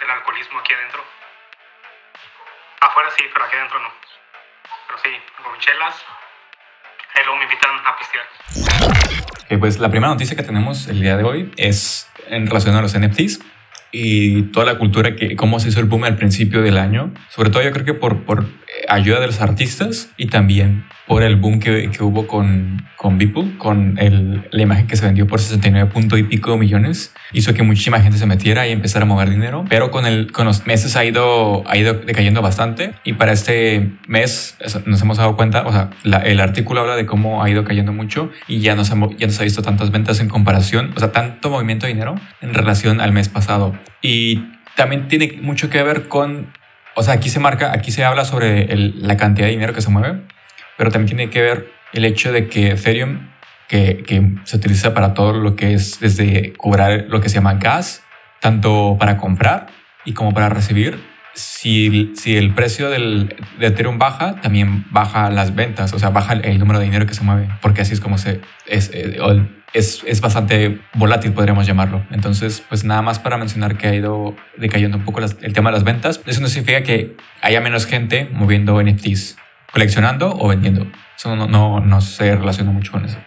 del alcoholismo aquí adentro. Afuera sí, pero aquí adentro no. Pero sí, gomichelas. Ahí luego me invitan a pistear. pues la primera noticia que tenemos el día de hoy es en relación a los NFTs y toda la cultura que cómo se hizo el boom al principio del año. Sobre todo yo creo que por, por ayuda de los artistas y también por el boom que, que hubo con, con Beeple, con el, la imagen que se vendió por 69 punto y pico millones, hizo que muchísima gente se metiera y empezara a mover dinero, pero con, el, con los meses ha ido, ha ido decayendo bastante y para este mes nos hemos dado cuenta, o sea, el artículo habla de cómo ha ido cayendo mucho y ya no, se, ya no se ha visto tantas ventas en comparación, o sea, tanto movimiento de dinero en relación al mes pasado. Y también tiene mucho que ver con o sea, aquí se marca, aquí se habla sobre la cantidad de dinero que se mueve, pero también tiene que ver el hecho de que Ethereum, que, que, se utiliza para todo lo que es desde cobrar lo que se llama gas, tanto para comprar y como para recibir, si, si el precio del, de Ethereum baja, también baja las ventas, o sea, baja el, número de dinero que se mueve, porque así es como se, es, eh, es, es, bastante volátil, podríamos llamarlo. Entonces, pues nada más para mencionar que ha ido decayendo un poco el tema de las ventas. Eso no significa que haya menos gente moviendo NFTs, coleccionando o vendiendo. Eso no, no, no se relaciona mucho con eso.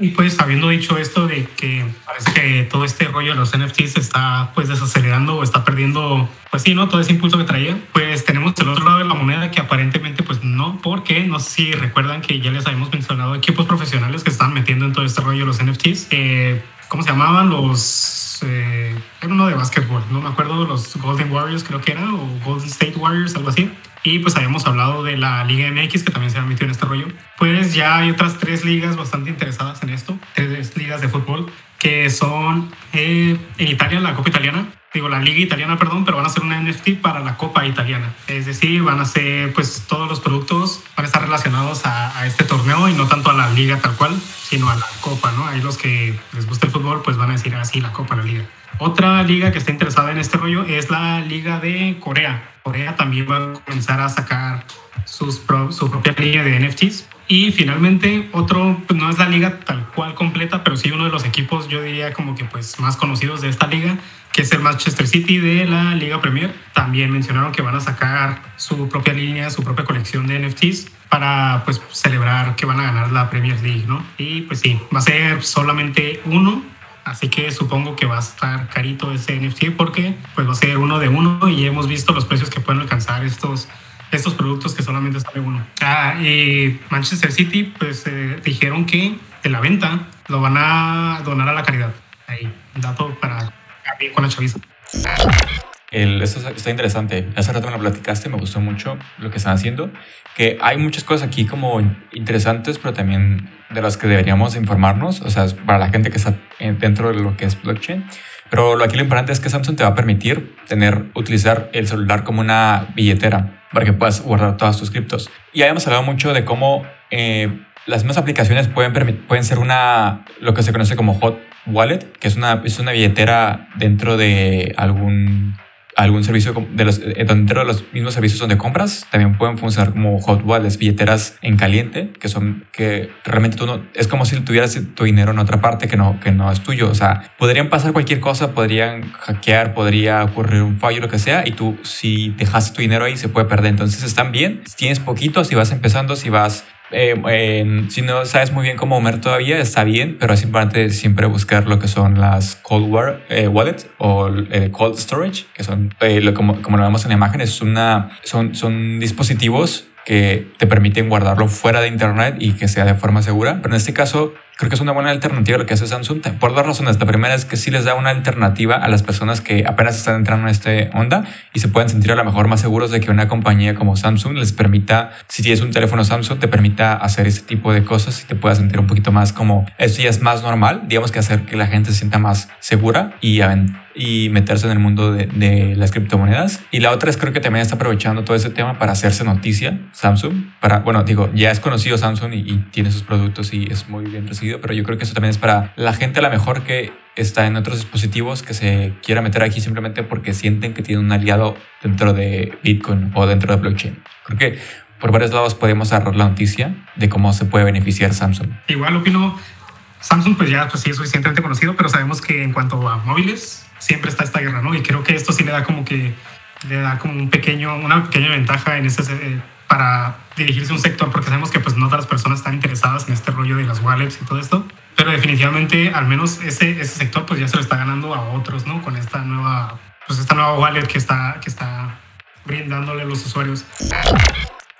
Y pues habiendo dicho esto de que parece que todo este rollo de los NFTs está pues desacelerando o está perdiendo, pues sí, ¿no? Todo ese impulso que traía, pues tenemos el otro lado de la moneda que aparentemente no, porque no sé si recuerdan que ya les habíamos mencionado equipos profesionales que están metiendo en todo este rollo los NFTs. Eh, ¿Cómo se llamaban? Los... Eh, era uno de básquetbol, no me acuerdo, los Golden Warriors creo que era, o Golden State Warriors, algo así. Y pues habíamos hablado de la Liga MX, que también se ha metido en este rollo. Pues ya hay otras tres ligas bastante interesadas en esto, tres ligas de fútbol, que son eh, en Italia, la Copa Italiana, digo la Liga Italiana, perdón, pero van a ser una NFT para la Copa Italiana. Es decir, van a ser, pues todos los productos van a estar relacionados a, a, este torneo y no tanto a la liga tal cual, sino a la Copa, ¿no? Ahí los que les gusta el fútbol, pues van a decir así, ah, la Copa, la Liga. Otra liga que está interesada en este rollo es la Liga de Corea. Corea también va a comenzar a sacar sus su propia línea de NFTs. Y finalmente, otro, pues no es la liga tal cual completa, pero sí uno de los equipos, yo diría como que pues más conocidos de esta liga, que es el Manchester City de la Liga Premier. También mencionaron que van a sacar su propia línea, su propia colección de NFTs para pues celebrar que van a ganar la Premier League, ¿no? Y pues sí, va a ser solamente uno Así que supongo que va a estar carito ese NFT porque pues va a ser uno de uno y hemos visto los precios que pueden alcanzar estos, estos productos que solamente sale uno. Ah, y Manchester City pues eh, dijeron que de la venta lo van a donar a la caridad. Ahí, dato para con la chaviza. El, esto está interesante. Hace rato me lo platicaste, me gustó mucho lo que están haciendo. Que hay muchas cosas aquí como interesantes, pero también de las que deberíamos informarnos. O sea, para la gente que está dentro de lo que es blockchain. Pero lo aquí lo importante es que Samsung te va a permitir tener, utilizar el celular como una billetera para que puedas guardar todas tus criptos. Y habíamos hablado mucho de cómo eh, las mismas aplicaciones pueden, pueden ser una, lo que se conoce como hot wallet, que es una, es una billetera dentro de algún algún servicio de los, eh, dentro de los mismos servicios donde compras, también pueden funcionar como hot wallets, billeteras en caliente, que son que realmente tú no, es como si tuvieras tu dinero en otra parte que no, que no es tuyo. O sea, podrían pasar cualquier cosa, podrían hackear, podría ocurrir un fallo, lo que sea, y tú, si dejaste tu dinero ahí, se puede perder. Entonces están bien. Si tienes poquito, si vas empezando, si vas eh, si no sabes muy bien cómo mover todavía, está bien, pero es importante siempre buscar lo que son las cold war, eh, wallets o eh, cold storage, que son, como, como, lo vemos en la imagen, es una, son, son dispositivos que te permiten guardarlo fuera de Internet y que sea de forma segura. Pero en este caso, creo que es una buena alternativa lo que hace Samsung por dos razones. La primera es que sí les da una alternativa a las personas que apenas están entrando en esta onda y se pueden sentir a lo mejor más seguros de que una compañía como Samsung les permita, si tienes un teléfono Samsung, te permita hacer ese tipo de cosas y te puedas sentir un poquito más como esto ya es más normal, digamos que hacer que la gente se sienta más segura y y meterse en el mundo de, de, las criptomonedas. Y la otra es creo que también está aprovechando todo ese tema para hacerse noticia Samsung. Para, bueno, digo, ya es conocido Samsung y, y tiene sus productos y es muy bien recibido pero yo creo que eso también es para la gente a lo mejor que está en otros dispositivos que se quiera meter aquí simplemente porque sienten que tienen un aliado dentro de Bitcoin o dentro de blockchain. Creo que por varios lados podemos agarrar la noticia de cómo se puede beneficiar Samsung. Igual opino, Samsung pues ya pues sí es suficientemente conocido, pero sabemos que en cuanto a móviles siempre está esta guerra, ¿no? Y creo que esto sí le da como que le da como un pequeño, una pequeña ventaja en ese, eh, para dirigirse a un sector, porque sabemos que pues no todas las personas están interesadas en este rollo de las wallets y todo esto, pero definitivamente al menos ese, ese sector pues ya se lo está ganando a otros, ¿no? Con esta nueva, pues esta nueva wallet que está, que está brindándole a los usuarios.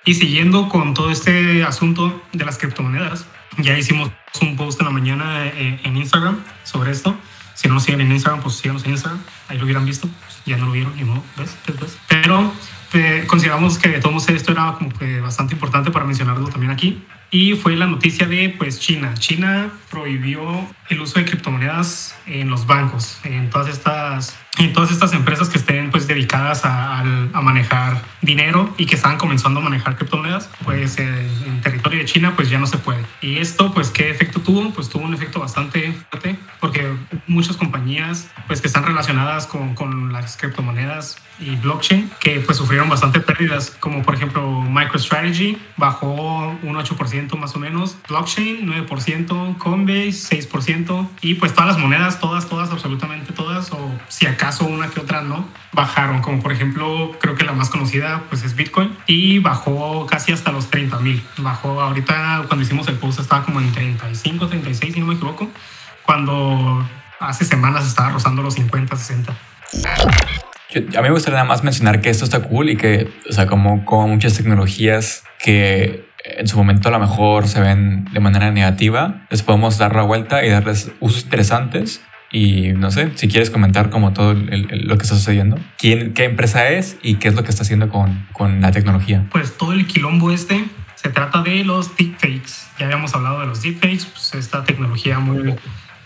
Y siguiendo con todo este asunto de las criptomonedas, ya hicimos un post en la mañana eh, en Instagram sobre esto. Si no nos siguen en Instagram, pues síganos en Instagram. Ahí lo hubieran visto. Ya no lo vieron, y no, ¿ves? ¿ves? Pero eh, consideramos que de todos esto era como que bastante importante para mencionarlo también aquí. Y fue la noticia de pues China. China prohibió el uso de criptomonedas en los bancos, en todas estas en todas estas empresas que estén pues dedicadas a, a, manejar dinero y que están comenzando a manejar criptomonedas, pues en territorio de China pues ya no se puede. Y esto pues qué efecto tuvo? Pues tuvo un efecto bastante fuerte porque muchas compañías pues que están relacionadas con, con las criptomonedas y blockchain que pues sufrieron bastante pérdidas como por ejemplo MicroStrategy bajó un 8% más o menos, blockchain 9%, Coinbase 6% y pues todas las monedas, todas, todas, absolutamente todas o si acá una que otra no, bajaron, como por ejemplo, creo que la más conocida pues es Bitcoin y bajó casi hasta los 30 mil. Bajó ahorita cuando hicimos el post estaba como en 35, 36 si no me equivoco, cuando hace semanas estaba rozando los 50, 60. a mí me gustaría nada más mencionar que esto está cool y que, o sea, como, como muchas tecnologías que en su momento a lo mejor se ven de manera negativa, les podemos dar la vuelta y darles usos interesantes y no sé, si quieres comentar como todo lo que está sucediendo, quién, qué empresa es y qué es lo que está haciendo con, con la tecnología. Pues todo el quilombo este se trata de los deepfakes. Ya habíamos hablado de los deepfakes, pues esta tecnología muy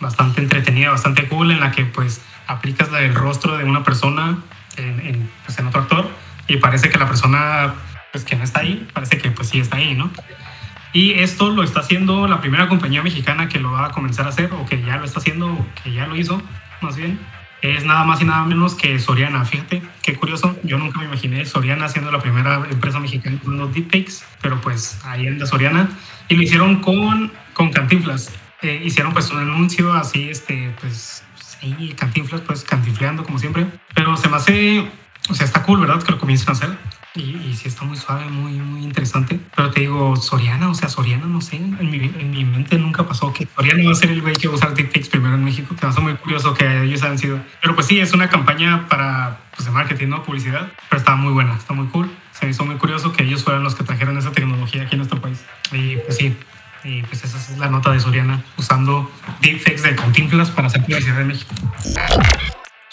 bastante entretenida, bastante cool en la que pues aplicas el rostro de una persona en, en, pues, en otro actor y parece que la persona pues que no está ahí, parece que pues sí está ahí, ¿no? Y esto lo está haciendo la primera compañía mexicana que lo va a comenzar a hacer, o que ya lo está haciendo, o que ya lo hizo, más bien. Es nada más y nada menos que Soriana. Fíjate, qué curioso. Yo nunca me imaginé Soriana siendo la primera empresa mexicana los deepfakes, pero pues ahí anda Soriana. Y lo hicieron con, con Cantinflas. Eh, hicieron pues un anuncio así, este, pues, sí, Cantinflas, pues cantinfleando como siempre. Pero se me hace, o sea, está cool, ¿verdad? Que lo comiencen a hacer. Y, y, sí está muy suave, muy, muy interesante. Pero te digo, Soriana, o sea, Soriana, no sé, en mi, en mi mente nunca pasó que Soriana va a ser el güey que va a usar TikToks primero en México. Va a ser muy curioso que ellos hayan sido. Pero pues sí, es una campaña para, pues, de marketing, ¿no? Publicidad. Pero está muy buena, está muy cool. Se me hizo muy curioso que ellos fueran los que trajeran esa tecnología aquí en nuestro país. Y pues sí, y pues esa es la nota de Soriana, usando deepfakes de Cantinflas para hacer publicidad en México.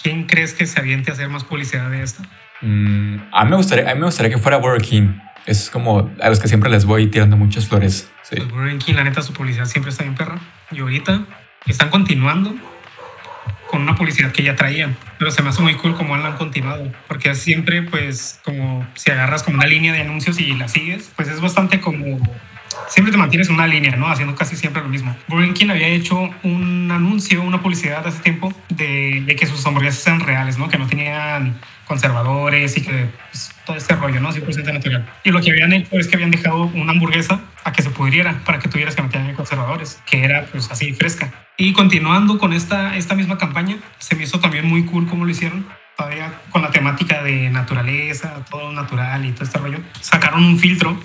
¿Quién crees que se aviente a hacer más publicidad de esta? Mm, a, mí me gustaría, a mí me gustaría que fuera Burger King. Es como a los que siempre les voy tirando muchas flores. Sí. Pues Burger King, la neta, su publicidad siempre está bien perra. Y ahorita están continuando con una publicidad que ya traían. Pero se me hace muy cool como han continuado. Porque siempre, pues, como si agarras como una línea de anuncios y la sigues, pues es bastante como siempre te mantienes en una línea, ¿no? Haciendo casi siempre lo mismo. Burger había hecho un anuncio, una publicidad hace tiempo de, de que sus hamburguesas eran reales, ¿no? Que no tenían conservadores y que pues, todo este rollo, ¿no? 100% natural. Y lo que habían hecho es que habían dejado una hamburguesa a que se pudriera para que tuvieras que meter conservadores, que era pues así fresca. Y continuando con esta, esta misma campaña, se me hizo también muy cool cómo lo hicieron, todavía con la temática de naturaleza, todo natural y todo este rollo. Sacaron un filtro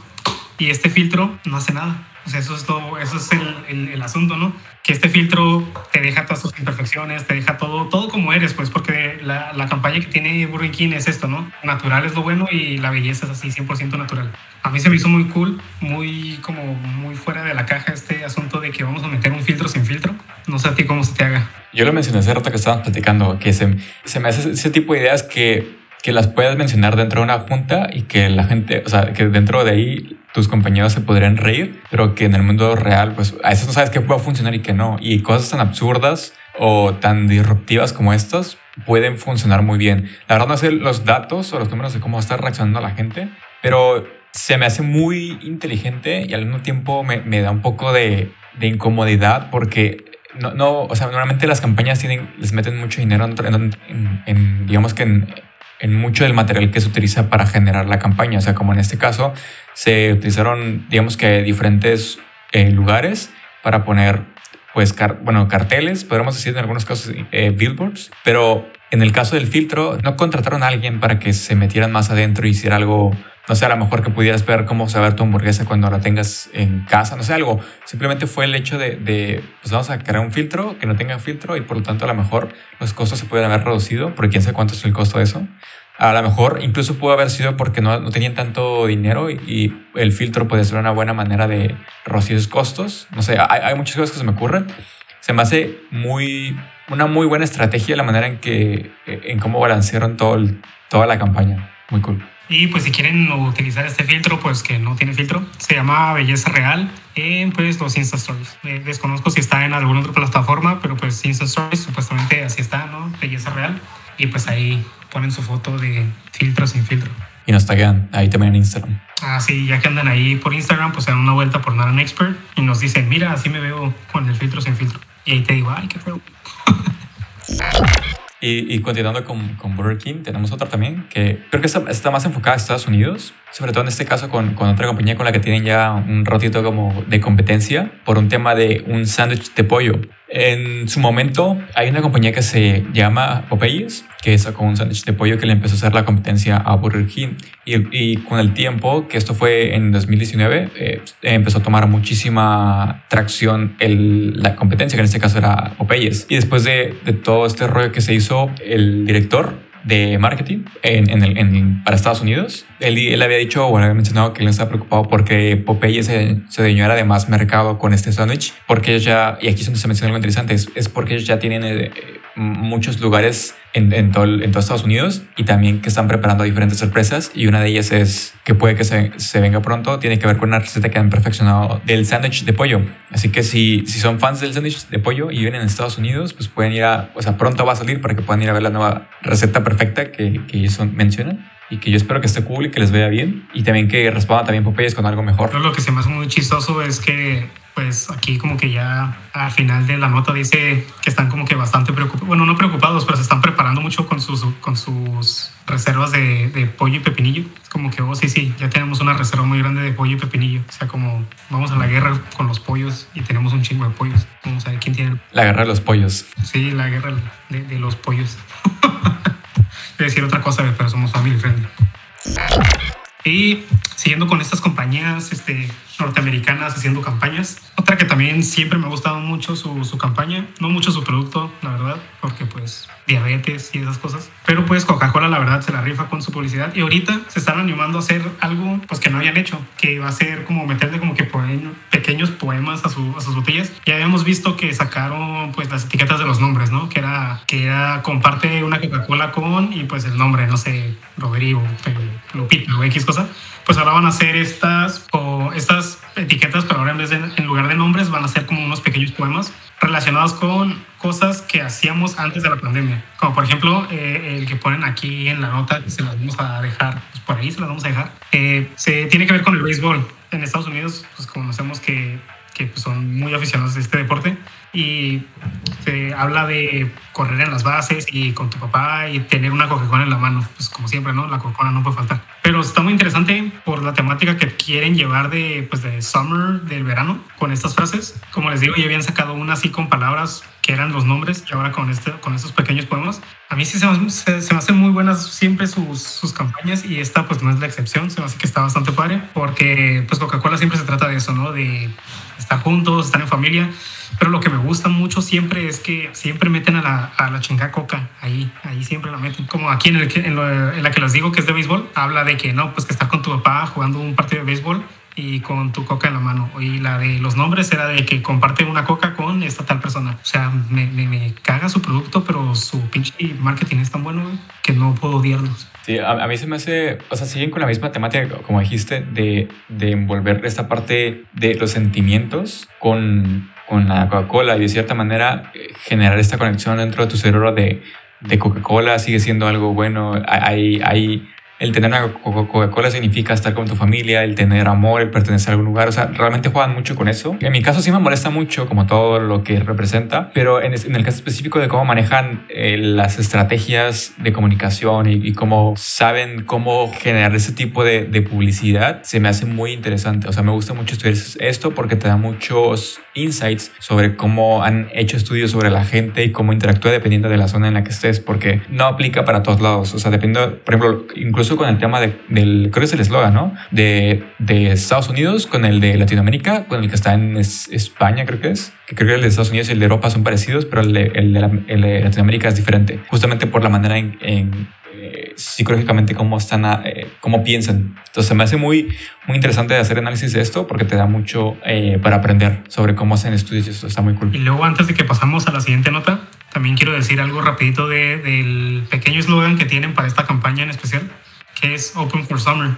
y este filtro no hace nada. O sea, eso es todo, eso es el, el, el, asunto, ¿no? Que este filtro te deja todas tus imperfecciones, te deja todo, todo como eres, pues, porque la, la campaña que tiene Burger King es esto, ¿no? Natural es lo bueno y la belleza es así, 100% natural. A mí se me hizo muy cool, muy, como, muy fuera de la caja este asunto de que vamos a meter un filtro sin filtro. No sé a ti cómo se te haga. Yo lo mencioné hace rato que estábamos platicando, que se, se me hace ese tipo de ideas que que las puedas mencionar dentro de una junta y que la gente, o sea, que dentro de ahí tus compañeros se podrían reír, pero que en el mundo real, pues a veces no sabes qué puede funcionar y qué no. Y cosas tan absurdas o tan disruptivas como estas pueden funcionar muy bien. La verdad no sé los datos o los números de cómo está reaccionando la gente, pero se me hace muy inteligente y al mismo tiempo me, me da un poco de, de incomodidad porque no, no, o sea, normalmente las campañas tienen, les meten mucho dinero en, digamos que en, en, mucho del material que se utiliza para generar la campaña. O sea, como en este caso, se utilizaron, digamos que diferentes eh, lugares para poner, pues, bueno, carteles, podríamos decir en algunos casos eh, billboards, pero en el caso del filtro, no contrataron a alguien para que se metieran más adentro y hiciera algo no sé, a lo mejor que pudieras ver cómo ver tu hamburguesa cuando la tengas en casa, no sé, algo. Simplemente fue el hecho de, de, pues vamos a crear un filtro que no tenga filtro y por lo tanto a lo mejor los costos se pueden haber reducido, porque quién sabe cuánto es el costo de eso. A lo mejor incluso pudo haber sido porque no, tenían tanto dinero y, el filtro puede ser una buena manera de reducir los costos. No sé, hay, hay muchas cosas que se me ocurren. Se me hace muy, una muy buena estrategia la manera en que, en cómo balancearon todo toda la campaña. Muy cool. Y pues si quieren utilizar este filtro, pues que no tiene filtro, se llama Belleza Real en pues los Insta Stories. Eh, desconozco si está en alguna otra plataforma, pero pues Insta Stories supuestamente así está, ¿no? Belleza Real. Y pues ahí ponen su foto de filtro sin filtro. Y nos taguean ahí también en Instagram. Ah, sí, ya que andan ahí por Instagram, pues se dan una vuelta por Nada Expert y nos dicen, mira, así me veo con el filtro sin filtro. Y ahí te digo, ay, qué feo. Y, continuando con, con, Burger King, tenemos otra también que creo que está, está, más enfocada a Estados Unidos, sobre todo en este caso con, con, otra compañía con la que tienen ya un ratito como de competencia por un tema de un sándwich de pollo. En su momento hay una compañía que se llama Popeyes, que sacó un sándwich de pollo que le empezó a hacer la competencia a Burger King. Y, con el tiempo, que esto fue en 2019, eh, empezó a tomar muchísima tracción el, la competencia, que en este caso era Popeyes. Y después de, de todo este rollo que se hizo, el director de marketing en, en el, en, para Estados Unidos. Él, él, había dicho o había mencionado que él estaba preocupado porque Popeye se, se dueñara de más mercado con este sándwich, porque ellos ya, y aquí se menciona algo interesante, es, es porque ellos ya tienen eh, muchos lugares en, en, todo, en todo Estados Unidos y también que están preparando diferentes sorpresas y una de ellas es que puede que se, se venga pronto, tiene que ver con una receta que han perfeccionado del sándwich de pollo. Así que si, si son fans del sándwich de pollo y viven en Estados Unidos, pues pueden ir a, o sea, pronto va a salir para que puedan ir a ver la nueva receta perfecta que, que ellos mencionan y que yo espero que esté cool y que les vea bien y también que responda también Popeyes con algo mejor. lo que se me hace muy chistoso es que pues aquí como que ya al final de la nota dice que están como que bastante preocupados, bueno, no preocupados, pero se están preparando mucho con sus, con sus reservas de, de pollo y pepinillo. Es como que, oh, sí, sí, ya tenemos una reserva muy grande de pollo y pepinillo. O sea, como vamos a la guerra con los pollos y tenemos un chingo de pollos. Vamos a ver quién tiene. La guerra de los pollos. Sí, la guerra de, de los pollos. Voy a decir otra cosa, pero somos family friendly. Y siguiendo con estas compañías este, norteamericanas haciendo campañas. Otra que también siempre me ha gustado mucho su, campaña, no mucho su producto, la verdad, porque pues diabetes y esas cosas. Pero pues Coca-Cola la verdad se la rifa con su publicidad y ahorita se están animando a hacer algo pues que no habían hecho, que va a ser como meterle como que pequeños poemas a, su, a, sus botellas. Ya habíamos visto que sacaron pues las etiquetas de los nombres, ¿no? Que era, que era comparte una Coca-Cola con y pues el nombre, no sé, Rodrigo, Lupita o X cosa pues ahora van a hacer estas, o estas etiquetas, pero ahora en, vez de, en lugar de nombres van a ser como unos pequeños poemas relacionados con cosas que hacíamos antes de la pandemia. Como por ejemplo eh, el que ponen aquí en la nota, que se las vamos a dejar, pues por ahí se las vamos a dejar. Eh, se tiene que ver con el béisbol. En Estados Unidos, pues conocemos que, que son muy aficionados de este deporte y se habla de correr en las bases y con tu papá y tener una Coca-Cola en la mano. Pues como siempre, ¿no? La Coca-Cola no puede faltar. Pero está muy interesante por la temática que quieren llevar de, pues, de summer, del verano, con estas frases. Como les digo, ya habían sacado una así con palabras que eran los nombres y ahora con, este, con estos pequeños poemas. A mí sí se me, se, se me hacen muy buenas siempre sus, sus, campañas y esta pues no es la excepción, se me hace que está bastante padre porque pues Coca-Cola siempre se trata de eso, ¿no? De estar juntos, estar en familia pero lo que me gusta mucho siempre es que siempre meten a la, a la chingada coca ahí, ahí siempre la meten. Como aquí en, el, en, la que les digo que es de béisbol, habla de que no, pues que estar con tu papá jugando un partido de béisbol y con tu coca en la mano. Y la de los nombres era de que comparte una coca con esta tal persona. O sea, me, me, me caga su producto, pero su pinche marketing es tan bueno que no puedo odiarlos. Sí, a, a, mí se me hace, o sea, siguen con la misma temática, como dijiste, de, de envolver esta parte de los sentimientos con con la Coca-Cola y de cierta manera eh, generar esta conexión dentro de tu cerebro de, de Coca-Cola sigue siendo algo bueno. Hay, hay el tener una Coca-Cola significa estar con tu familia, el tener amor, el pertenecer a algún lugar. O sea, realmente juegan mucho con eso. En mi caso sí me molesta mucho, como todo lo que representa, pero en, el caso específico de cómo manejan eh, las estrategias de comunicación y, cómo saben cómo generar ese tipo de, de publicidad, se me hace muy interesante. O sea, me gusta mucho estudiar esto porque te da muchos insights sobre cómo han hecho estudios sobre la gente y cómo interactúa dependiendo de la zona en la que estés, porque no aplica para todos lados. O sea, dependiendo, por ejemplo, incluso con el tema de, del, creo que es el eslogan, ¿no? De, de, Estados Unidos con el de Latinoamérica, con el que está en España, creo que es. Que creo que el de Estados Unidos y el de Europa son parecidos, pero el de, el de, Latinoamérica es diferente, justamente por la manera en, en eh, psicológicamente cómo están, eh, cómo piensan. Entonces me hace muy, muy interesante hacer análisis de esto porque te da mucho eh, para aprender sobre cómo hacen estudios y eso está muy cool. Y luego antes de que pasamos a la siguiente nota, también quiero decir algo rapidito de, del pequeño eslogan que tienen para esta campaña en especial es Open for Summer.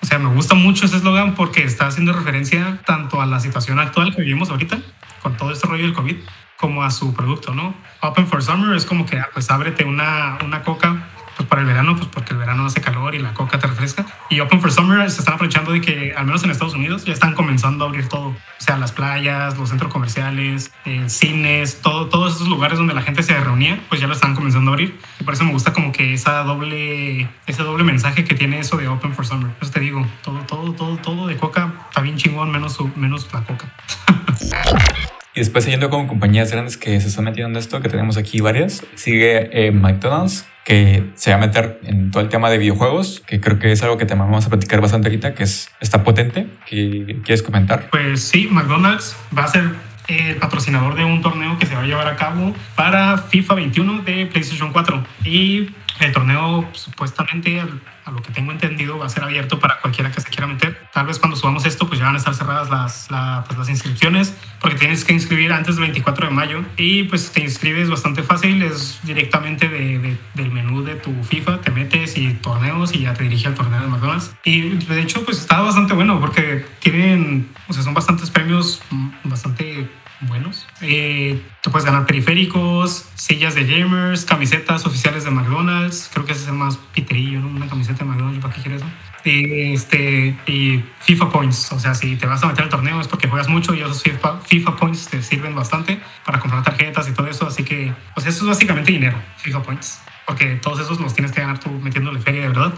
O sea, me gusta mucho ese eslogan porque está haciendo referencia tanto a la situación actual que vivimos ahorita, con todo este rollo del COVID, como a su producto, ¿no? Open for Summer es como que, ah, pues ábrete una, una coca pues para el verano, pues porque el verano hace calor y la coca te refresca. Y Open for Summer se están aprovechando de que, al menos en Estados Unidos, ya están comenzando a abrir todo. O sea, las playas, los centros comerciales, eh, cines, todo, todos esos lugares donde la gente se reunía, pues ya lo están comenzando a abrir. Y por eso me gusta como que esa doble, ese doble mensaje que tiene eso de Open for Summer. Eso te digo, todo, todo, todo, todo de coca está bien chingón, menos, menos la coca. Y después siguiendo con compañías grandes que se están metiendo en esto, que tenemos aquí varias, sigue eh, McDonald's, que se va a meter en todo el tema de videojuegos, que creo que es algo que te vamos a platicar bastante ahorita, que es, está potente. que ¿Quieres comentar? Pues sí, McDonald's va a ser el patrocinador de un torneo que se va a llevar a cabo para FIFA 21 de PlayStation 4. Y el torneo supuestamente a lo que tengo entendido, va a ser abierto para cualquiera que se quiera meter. Tal vez cuando subamos esto, pues ya van a estar cerradas las, pues las inscripciones, porque tienes que inscribir antes del 24 de mayo. Y pues te inscribes bastante fácil, es directamente de, del menú de tu FIFA, te metes y torneos y ya te dirige al torneo de McDonald's. Y de hecho, pues está bastante bueno, porque tienen, o sea, son bastantes premios, mm, bastante buenos. Eh, tú puedes ganar periféricos, sillas de gamers, camisetas oficiales de McDonald's. Creo que ese es el más piterillo, ¿no? Una camiseta de McDonald's, ¿para qué quieres eso? Y, este, y FIFA Points. O sea, si te vas a meter al torneo es porque juegas mucho y esos FIFA, FIFA Points te sirven bastante para comprar tarjetas y todo eso. Así que, pues eso es básicamente dinero, FIFA Points. Porque todos esos los tienes que ganar tú metiéndole feria de verdad.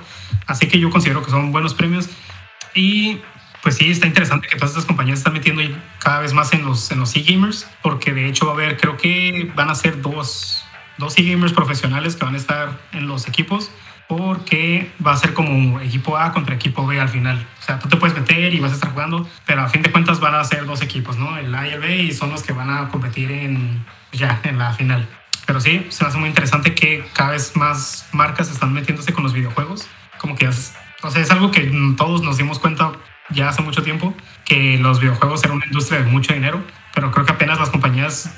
Así que yo considero que son buenos premios. Y pues sí, está interesante que todas estas compañías están metiendo cada vez más en los, en los e-gamers, porque de hecho va a haber, creo que van a ser dos, dos e-gamers profesionales que van a estar en los equipos, porque va a ser como equipo A contra equipo B al final. O sea, tú te puedes meter y vas a estar jugando, pero a fin de cuentas van a ser dos equipos, ¿no? El A y el B, y son los que van a competir en, ya, en la final. Pero sí, se me hace muy interesante que cada vez más marcas están metiéndose con los videojuegos. Como que es, o sea, es algo que todos nos dimos cuenta ya hace mucho tiempo que los videojuegos eran una industria de mucho dinero, pero creo que apenas las compañías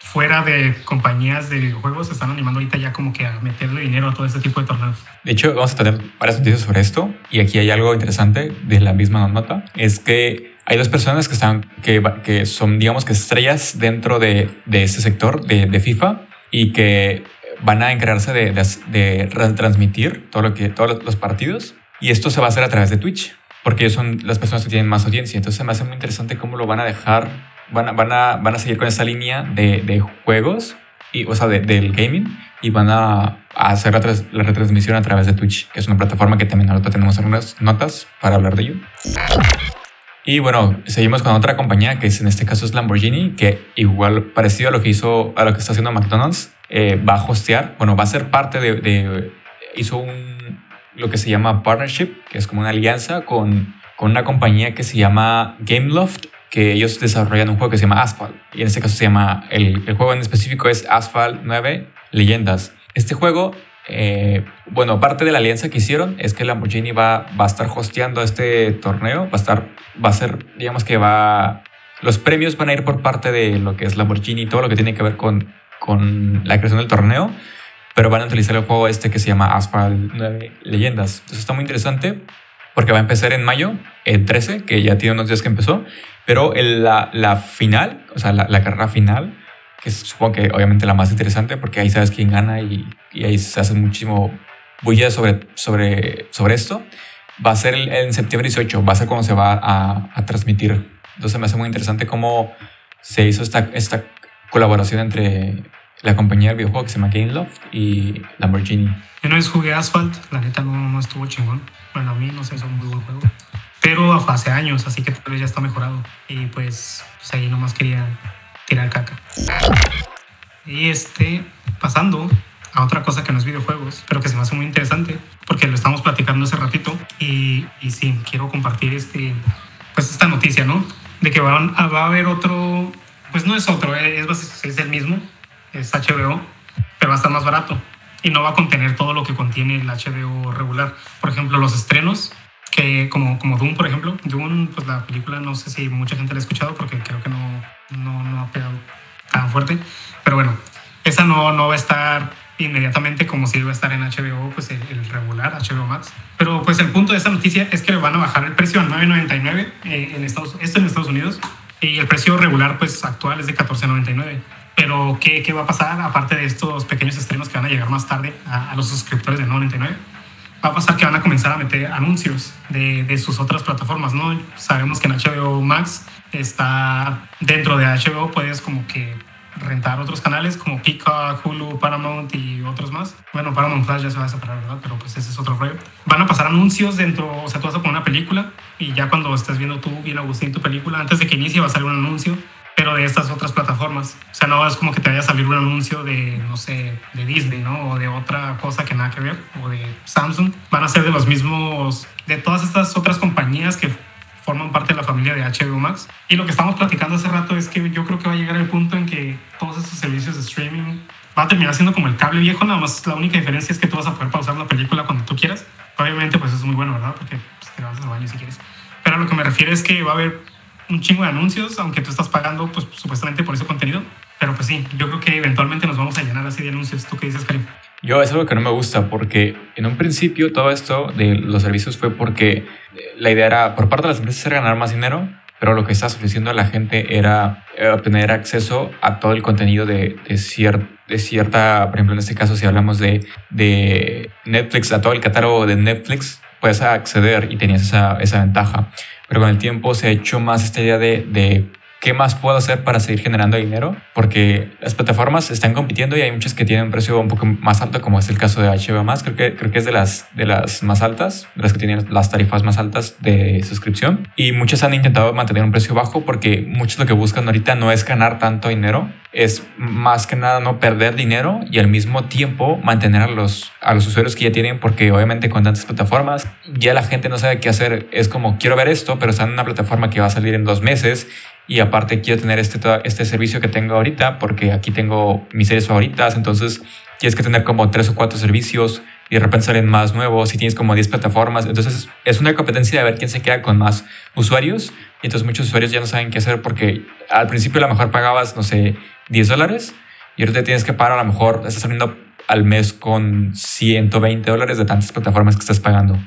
fuera de compañías de videojuegos se están animando ahorita ya como que a meterle dinero a todo este tipo de torneos. De hecho, vamos a tener varias noticias sobre esto y aquí hay algo interesante de la misma nota, es que hay dos personas que están, que, que son, digamos que estrellas dentro de, de este sector de, de, FIFA y que van a encargarse de, de, retransmitir todo lo que, todos los partidos y esto se va a hacer a través de Twitch porque ellos son las personas que tienen más audiencia. Entonces me hace muy interesante cómo lo van a dejar, van a, van a, van a seguir con esa línea de, de juegos, y, o sea, del gaming, y van a, hacer la, la, retransmisión a través de Twitch, que es una plataforma que también ahorita tenemos algunas notas para hablar de ello. Y bueno, seguimos con otra compañía que es, en este caso es Lamborghini, que igual parecido a lo que hizo, a lo que está haciendo McDonald's, eh, va a hostear, bueno, va a ser parte de, de hizo un, lo que se llama partnership, que es como una alianza con, con una compañía que se llama Gameloft, que ellos desarrollan un juego que se llama Asphalt. Y en este caso se llama, el, el juego en específico es Asphalt 9 Leyendas. Este juego, eh, bueno, parte de la alianza que hicieron es que Lamborghini va, va a estar hosteando este torneo, va a estar, va a ser, digamos que va, los premios van a ir por parte de lo que es Lamborghini y todo lo que tiene que ver con, con la creación del torneo pero van a utilizar el juego este que se llama Asphalt 9 Leyendas. Entonces está muy interesante porque va a empezar en mayo, el 13, que ya tiene unos días que empezó, pero la, la, final, o sea, la, la, carrera final, que supongo que obviamente la más interesante porque ahí sabes quién gana y, y ahí se hace muchísimo bulla sobre, sobre, sobre esto. Va a ser en septiembre 18, va a ser cuando se va a, a, transmitir. Entonces me hace muy interesante cómo se hizo esta, esta colaboración entre la compañía del videojuego que se llama Gameloft y Lamborghini. Yo una vez jugué Asphalt, la neta no, no estuvo chingón. Bueno, a mí no sé, es un muy buen juego. Pero hace años, así que tal vez ya está mejorado. Y pues, pues ahí nomás quería tirar caca. Y este, pasando a otra cosa que no es videojuegos, pero que se me hace muy interesante, porque lo estamos platicando hace ratito. Y, y sí, quiero compartir este, pues esta noticia, ¿no? De que va a, va a haber otro, pues no es otro, es, es el mismo, es HBO, pero va a estar más barato y no va a contener todo lo que contiene el HBO regular. Por ejemplo, los estrenos, que como, como Doom, por ejemplo. Doom, pues la película no sé si mucha gente la ha escuchado porque creo que no, no, no ha pegado tan fuerte. Pero bueno, esa no, no va a estar inmediatamente como si iba a estar en HBO, pues el, regular, HBO Max. Pero pues el punto de esta noticia es que le van a bajar el precio a 9.99 eh, en Estados, esto en Estados Unidos y el precio regular pues actual es de 14.99. Pero ¿qué, ¿qué, va a pasar aparte de estos pequeños estrenos que van a llegar más tarde a, los suscriptores de 99? Va a pasar que van a comenzar a meter anuncios de, de sus otras plataformas, ¿no? Sabemos que en HBO Max está dentro de HBO, puedes como que rentar otros canales como Peacock, Hulu, Paramount y otros más. Bueno, Paramount Flash ya se va a separar, ¿verdad? Pero pues ese es otro rollo. Van a pasar anuncios dentro, o sea, tú vas a poner una película y ya cuando estés viendo tú, bien Agustín, tu película, antes de que inicie va a salir un anuncio de estas otras plataformas. O sea, no es como que te vaya a salir un anuncio de, no sé, de Disney, ¿no? O de otra cosa que nada que ver, o de Samsung. Van a ser de los mismos, de todas estas otras compañías que forman parte de la familia de HBO Max. Y lo que estamos platicando hace rato es que yo creo que va a llegar el punto en que todos estos servicios de streaming va a terminar siendo como el cable viejo, nada más la única diferencia es que tú vas a poder pausar la película cuando tú quieras. Obviamente, pues eso es muy bueno, ¿verdad? Porque pues, te vas al baño si quieres. Pero a lo que me refiero es que va a haber un chingo de anuncios, aunque tú estás pagando, pues supuestamente por ese contenido. Pero pues sí, yo creo que eventualmente nos vamos a llenar así de anuncios. ¿Tú qué dices, Karim? Yo es algo que no me gusta porque en un principio todo esto de los servicios fue porque la idea era por parte de las empresas era ganar más dinero, pero lo que estás ofreciendo a la gente era eh, obtener acceso a todo el contenido de, de, de cierta, por ejemplo en este caso si hablamos de, de Netflix, a todo el catálogo de Netflix, puedes acceder y tenías esa, esa ventaja pero con el tiempo se ha hecho más esta idea de, de ¿qué más puedo hacer para seguir generando dinero? Porque las plataformas están compitiendo y hay muchas que tienen un precio un poco más alto, como es el caso de HBO más, creo que, creo que es de las, de las más altas, de las que tienen las tarifas más altas de suscripción. Y muchas han intentado mantener un precio bajo porque muchos lo que buscan ahorita no es ganar tanto dinero, es más que nada no perder dinero y al mismo tiempo mantener a los, a los usuarios que ya tienen, porque obviamente con tantas plataformas ya la gente no sabe qué hacer. Es como, quiero ver esto, pero está en una plataforma que va a salir en dos meses y aparte quiero tener este, este servicio que tengo ahorita porque aquí tengo mis series favoritas, entonces tienes que tener como tres o cuatro servicios y de repente salen más nuevos y tienes como 10 plataformas, entonces es una competencia de ver quién se queda con más usuarios y entonces muchos usuarios ya no saben qué hacer porque al principio a lo mejor pagabas, no sé, 10 dólares y ahorita tienes que pagar a lo mejor, estás saliendo al mes con 120 dólares de tantas plataformas que estás pagando.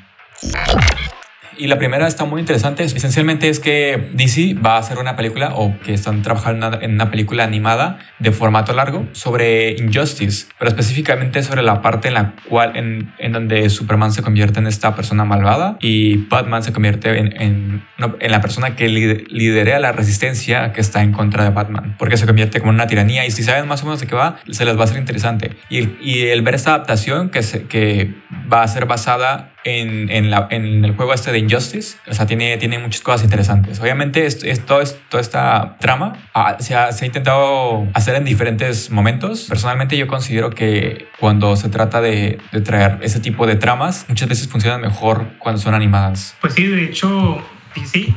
Y la primera está muy interesante. Esencialmente es que DC va a hacer una película o que están trabajando en una película animada de formato largo sobre Injustice, pero específicamente sobre la parte en la cual, en, en donde Superman se convierte en esta persona malvada y Batman se convierte en, en, en la persona que lidera la resistencia que está en contra de Batman, porque se convierte como en una tiranía. Y si saben más o menos de qué va, se les va a ser interesante. Y, y el ver esta adaptación que, se, que va a ser basada en, en, la, en, el juego este de Injustice. O sea, tiene, tiene muchas cosas interesantes. Obviamente, esto, esto, toda esta trama ah, se, ha, se, ha, intentado hacer en diferentes momentos. Personalmente, yo considero que cuando se trata de, de traer ese tipo de tramas, muchas veces funcionan mejor cuando son animadas. Pues sí, de hecho, DC,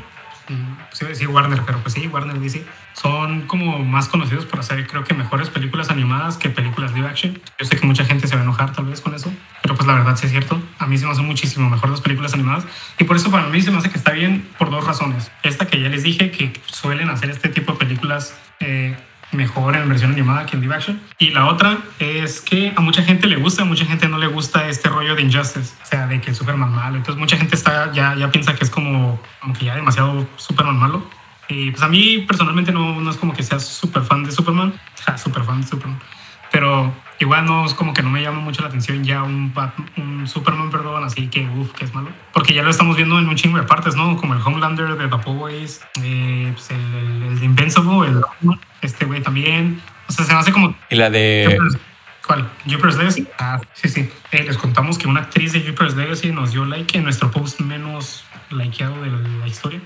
pues sí, Warner, pero pues sí, Warner DC son como más conocidos por hacer, creo que mejores películas animadas que películas live action. Yo sé que mucha gente se va a enojar tal vez con eso, pero pues la verdad sí es cierto. A mí se me hacen muchísimo mejor las películas animadas y por eso para mí se me hace que está bien por dos razones. Esta que ya les dije, que suelen hacer este tipo de películas eh, mejor en versión animada que en live action. Y la otra es que a mucha gente le gusta, a mucha gente no le gusta este rollo de Injustice, o sea, de que es Superman malo. Entonces mucha gente está, ya, ya piensa que es como, como que ya demasiado Superman malo. Y pues a mí personalmente no, no es como que sea súper fan de Superman, súper fan de Superman. pero igual no es como que no me llama mucho la atención ya un, un Superman, perdón, así que uff, que es malo. Porque ya lo estamos viendo en un chingo de partes, ¿no? Como el Homelander de The Boys, eh, pues el, el, de Invincible, el, este güey también. O sea, se me hace como... Y la de... ¿Cuál? Jupiter's Legacy. Ah, sí, sí. Eh, les contamos que una actriz de Jupiter's Legacy nos dio like en nuestro post menos likeado de la historia.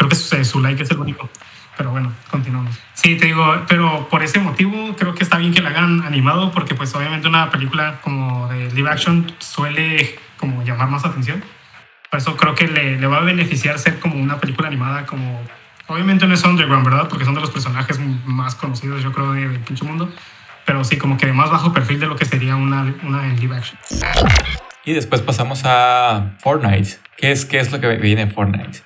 Creo que su, su like es el único. Pero bueno, continuamos. Sí, te digo, pero por ese motivo creo que está bien que la hagan animado porque pues obviamente una película como de live action suele como llamar más atención. Por eso creo que le, le va a beneficiar ser como una película animada como... Obviamente no es underground, ¿verdad? Porque son de los personajes más conocidos, yo creo, del pinche mundo. Pero sí, como que de más bajo perfil de lo que sería una, una en live action. Y después pasamos a Fortnite. ¿Qué es, qué es lo que viene en Fortnite?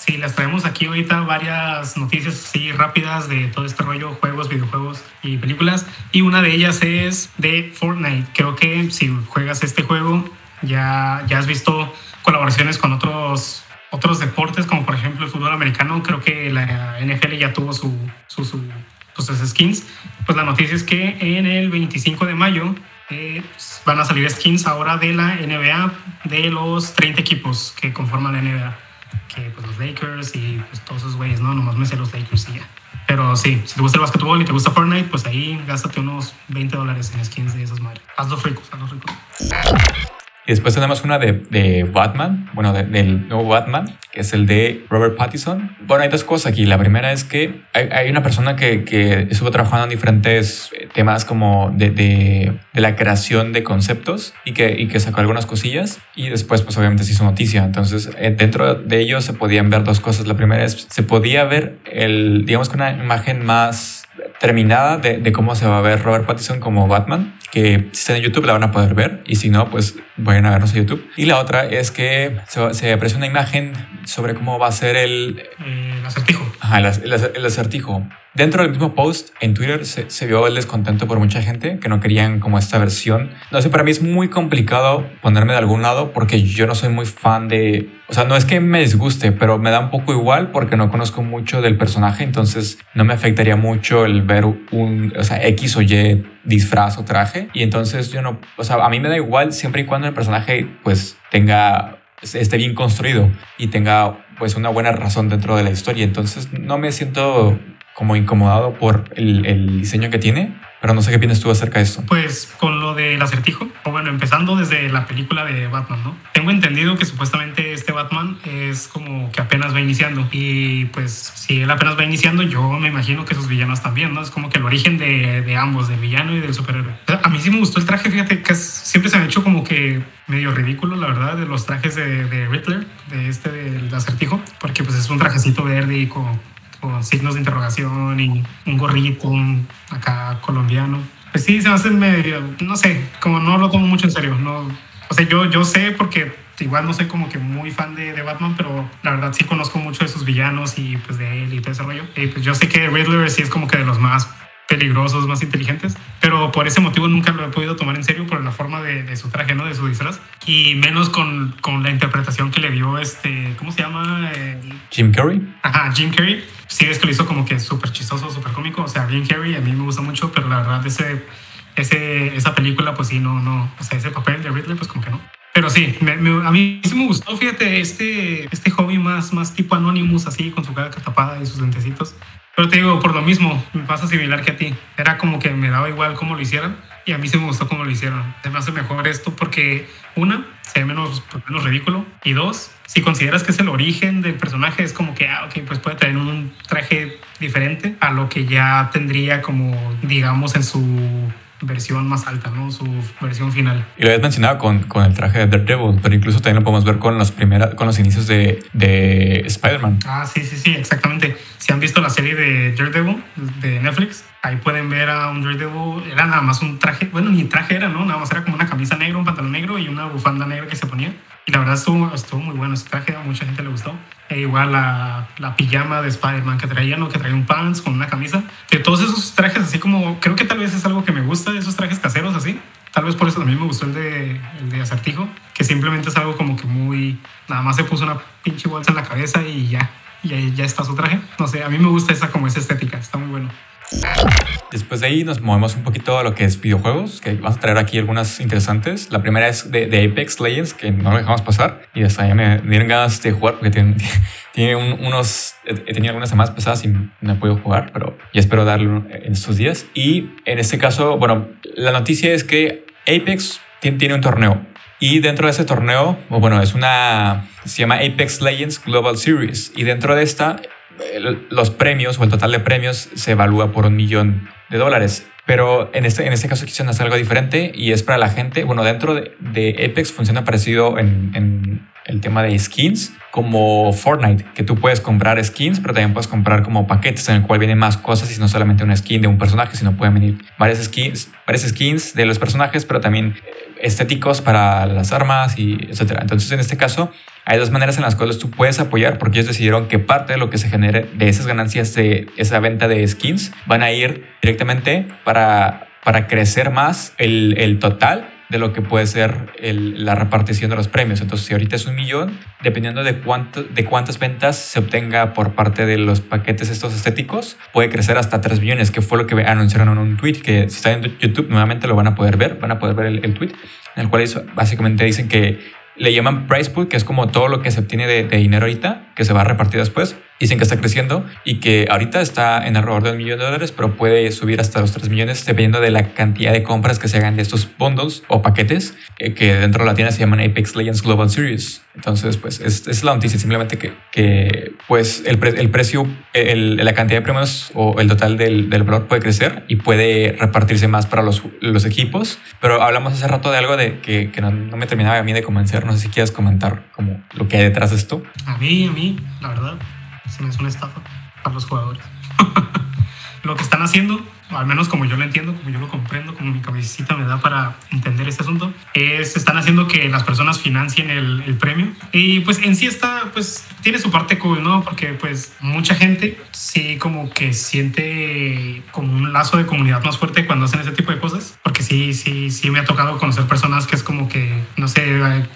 Sí, les traemos aquí ahorita varias noticias así rápidas de todo este rollo, juegos, videojuegos y películas. Y una de ellas es de Fortnite. Creo que si juegas este juego ya, ya has visto colaboraciones con otros, otros deportes, como por ejemplo el fútbol americano. Creo que la NFL ya tuvo su, su, sus skins. Pues la noticia es que en el 25 de mayo eh, van a salir skins ahora de la NBA de los 30 equipos que conforman la NBA que pues, los Lakers y pues, todos esos güeyes, ¿no? Nomás me sé los Lakers y ya. Pero sí, si te gusta el básquetbol y te gusta Fortnite, pues ahí gástate unos 20 dólares en skins de esas madres. Hazlo ricos, hazlo ricos. Y después tenemos una de, de Batman, bueno, del nuevo Batman, que es el de Robert Pattinson. Bueno, hay dos cosas aquí. La primera es que hay, hay una persona que, que, estuvo trabajando en diferentes eh, temas como de, de, de, la creación de conceptos y que, y que sacó algunas cosillas y después pues obviamente se hizo noticia. Entonces eh, dentro de ello se podían ver dos cosas. La primera es, se podía ver el, digamos que una imagen más terminada de, de, cómo se va a ver Robert Pattinson como Batman, que si está en YouTube la van a poder ver y si no, pues vayan a vernos en YouTube. Y la otra es que se, se una imagen sobre cómo va a ser el... El acertijo. Ajá, el, el, el acertijo. Dentro del mismo post en Twitter se, se, vio el descontento por mucha gente que no querían como esta versión. No sé, para mí es muy complicado ponerme de algún lado porque yo no soy muy fan de... O sea, no es que me disguste, pero me da un poco igual porque no conozco mucho del personaje, entonces no me afectaría mucho el ver un, o sea, X o Y disfraz o traje. Y entonces yo no, o sea, a mí me da igual siempre y cuando el personaje pues tenga esté bien construido y tenga pues una buena razón dentro de la historia. Entonces no me siento como incomodado por el, el, diseño que tiene, pero no sé qué piensas tú acerca de esto. Pues con lo del acertijo, o bueno, empezando desde la película de Batman, ¿no? Tengo entendido que supuestamente este Batman es como que apenas va iniciando y pues si él apenas va iniciando, yo me imagino que sus villanos también, ¿no? Es como que el origen de, de ambos, del villano y del superhéroe. A mí sí me gustó el traje, fíjate que siempre se me ha hecho como que medio ridículo, la verdad, de los trajes de, de Riddler, de este del acertijo, porque pues es un trajecito verde y con con signos de interrogación y un gorrito un acá colombiano. Pues sí, se me hace medio, no sé, como no lo tomo mucho en serio. No, o sea, yo, yo sé porque igual no soy como que muy fan de, de, Batman, pero la verdad sí conozco mucho de sus villanos y pues de él y todo ese rollo. Y pues yo sé que Riddler sí es como que de los más peligrosos, más inteligentes, pero por ese motivo nunca lo he podido tomar en serio por la forma de, de su traje, ¿no? De su disfraz, y menos con, con, la interpretación que le dio este, ¿cómo se llama? El... Jim Carrey. Ajá, Jim Carrey. Sí, es que lo hizo como que súper chistoso, súper cómico, o sea, Jim Carrey a mí me gusta mucho, pero la verdad ese, ese, esa película, pues sí, no, no, o sea, ese papel de Riddler, pues como que no. Pero sí, me, me, a mí sí me gustó, fíjate, este, este hobby más, más tipo Anonymous, así, con su cara tapada y sus lentecitos. Pero te digo, por lo mismo, me pasa similar que a ti. Era como que me daba igual cómo lo hicieran y a mí sí me gustó cómo lo hicieron. Se me hace mejor esto porque, una, se ve menos, menos ridículo y dos, si consideras que es el origen del personaje, es como que, ah, ok, pues puede tener un traje diferente a lo que ya tendría como, digamos, en su versión más alta, ¿no? Su versión final. Y lo habías mencionado con, con el traje de Daredevil, pero incluso también lo podemos ver con los, primera, con los inicios de, de Spider-Man. Ah, sí, sí, sí, exactamente. Si han visto la serie de Daredevil de Netflix, ahí pueden ver a un Daredevil, era nada más un traje, bueno, ni traje era, ¿no? Nada más era como una camisa negra, un pantalón negro y una bufanda negra que se ponía. Y la verdad estuvo, estuvo muy bueno ese traje, a mucha gente le gustó. E igual la, la pijama de Spider-Man que traía, ¿no? Que traía un pants con una camisa. De todos esos trajes, así como, creo que tal vez es algo que me gusta, esos trajes caseros así. Tal vez por eso también me gustó el de, el de acertijo, que simplemente es algo como que muy, nada más se puso una pinche bolsa en la cabeza y ya, y ahí ya está su traje. No sé, a mí me gusta esa como esa estética, está muy bueno. Después de ahí nos movemos un poquito a lo que es videojuegos, que vamos a traer aquí algunas interesantes. La primera es de, Apex Legends, que no lo dejamos pasar. Y hasta ya me dieron ganas de jugar porque tiene, tiene unos... He tenido algunas semanas pesadas y no he podido jugar, pero ya espero darle en estos días. Y en este caso, bueno, la noticia es que Apex tiene, tiene un torneo. Y dentro de ese torneo, bueno, es una... Se llama Apex Legends Global Series. Y dentro de esta los premios o el total de premios se evalúa por un millón de dólares. Pero en este, en este caso quisieron algo diferente y es para la gente. Bueno, dentro de, de Apex funciona parecido en, en, el tema de skins como Fortnite, que tú puedes comprar skins, pero también puedes comprar como paquetes en el cual vienen más cosas y no solamente una skin de un personaje, sino pueden venir varias skins, varias skins de los personajes, pero también estéticos para las armas y etcétera. Entonces, en este caso, hay dos maneras en las cuales tú puedes apoyar porque ellos decidieron que parte de lo que se genere de esas ganancias de esa venta de skins van a ir directamente para, para crecer más el, el total de lo que puede ser la repartición de los premios. Entonces, si ahorita es un millón, dependiendo de, cuánto, de cuántas ventas se obtenga por parte de los paquetes estos estéticos, puede crecer hasta 3 millones, que fue lo que anunciaron en un tweet, que si están en YouTube nuevamente lo van a poder ver, van a poder ver el, el tweet, en el cual básicamente dicen que le llaman price pool, que es como todo lo que se obtiene de, dinero ahorita, que se va a repartir después. Dicen que está creciendo y que ahorita está en alrededor de un millón de dólares, pero puede subir hasta los 3 millones dependiendo de la cantidad de compras que se hagan de estos bundles o paquetes eh, que dentro de la tienda se llaman Apex Legends Global Series. Entonces, pues es, es la noticia, simplemente que, que pues el, el precio, el, la cantidad de premios o el total del, del, valor puede crecer y puede repartirse más para los, los equipos. Pero hablamos hace rato de algo de que, que no, no, me terminaba a mí de convencer. No sé si quieres comentar como lo que hay detrás de esto. A mí, a mí, la verdad, se me es una estafa para los jugadores. lo que están haciendo al menos como yo lo entiendo, como yo lo comprendo, como mi cabecita me da para entender este asunto, es están haciendo que las personas financien el, el, premio. Y pues en sí está, pues tiene su parte cool, ¿no? Porque pues mucha gente sí como que siente como un lazo de comunidad más fuerte cuando hacen ese tipo de cosas. Porque sí, sí, sí me ha tocado conocer personas que es como que, no sé,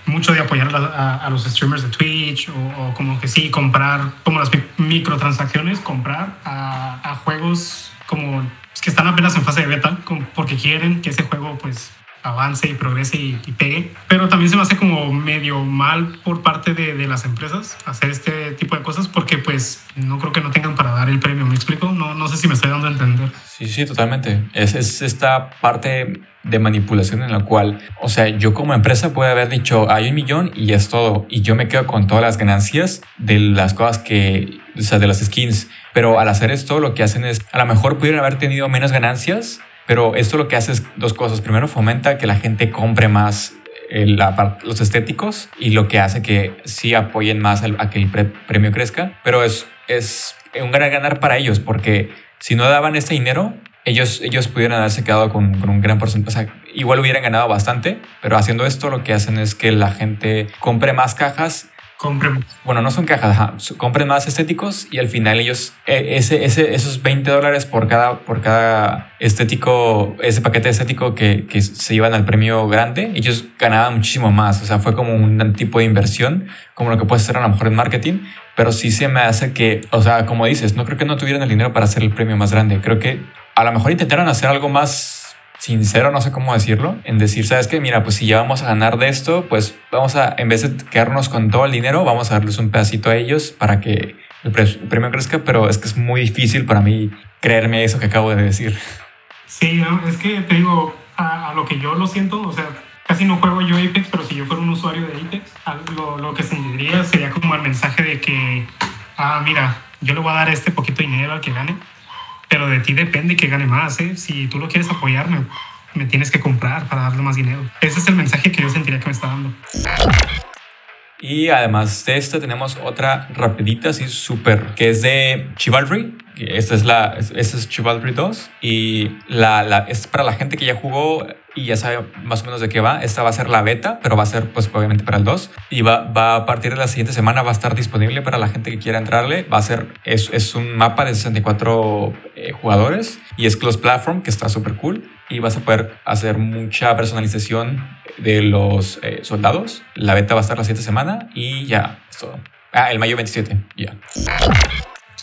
mucho de apoyar a, a, los streamers de Twitch o, como que sí, comprar como las microtransacciones, comprar a, a juegos como que están apenas en fase de beta porque quieren que ese juego pues avance y progrese y, pegue. Pero también se me hace como medio mal por parte de, de, las empresas hacer este tipo de cosas porque pues no creo que no tengan para dar el premio, ¿me explico? No, no sé si me estoy dando a entender. Sí, sí, totalmente. Es, es esta parte de manipulación en la cual, o sea, yo como empresa puedo haber dicho, hay un millón y es todo, y yo me quedo con todas las ganancias de las cosas que, o sea, de las skins, pero al hacer esto lo que hacen es, a lo mejor pudieran haber tenido menos ganancias, pero esto lo que hace es dos cosas. Primero, fomenta que la gente compre más el, los estéticos y lo que hace que sí apoyen más a que el premio crezca, pero es, es un gran ganar para ellos porque si no daban este dinero, ellos, ellos pudieran haberse quedado con, con un gran porcentaje. O sea, igual hubieran ganado bastante, pero haciendo esto lo que hacen es que la gente compre más cajas compren. Bueno, no son cajas, compren más estéticos y al final ellos, e, ese, ese, esos 20 dólares por cada, por cada estético, ese paquete estético que, que se iban al premio grande, ellos ganaban muchísimo más. O sea, fue como un tipo de inversión, como lo que puede ser a lo mejor en marketing, pero sí se me hace que, o sea, como dices, no creo que no tuvieran el dinero para hacer el premio más grande. Creo que a lo mejor intentaron hacer algo más sincero, no sé cómo decirlo, en decir, sabes que, mira, pues si ya vamos a ganar de esto, pues vamos a, en vez de quedarnos con todo el dinero, vamos a darles un pedacito a ellos para que el, premio crezca, pero es que es muy difícil para mí creerme eso que acabo de decir. Sí, es que te digo, a, lo que yo lo siento, o sea, casi no juego yo Apex, pero si yo fuera un usuario de Apex, lo, lo que sentiría sería como el mensaje de que, ah, mira, yo le voy a dar este poquito de dinero al que gane pero de ti depende que gane más. ¿eh? Si tú lo quieres apoyar, me, tienes que comprar para darle más dinero. Ese es el mensaje que yo sentiría que me está dando. Y además de esta tenemos otra rapidita, así súper, que es de Chivalry. Esta es la, esta es Chivalry 2 y la, es para la gente que ya jugó y ya sabe más o menos de qué va. Esta va a ser la beta, pero va a ser pues obviamente para el 2 y va, va a partir de la siguiente semana va a estar disponible para la gente que quiera entrarle. Va a ser, es, es un mapa de 64 eh, jugadores y es close platform que está súper cool y vas a poder hacer mucha personalización de los eh, soldados. La beta va a estar la siguiente semana y ya, es todo. Ah, el mayo 27, ya.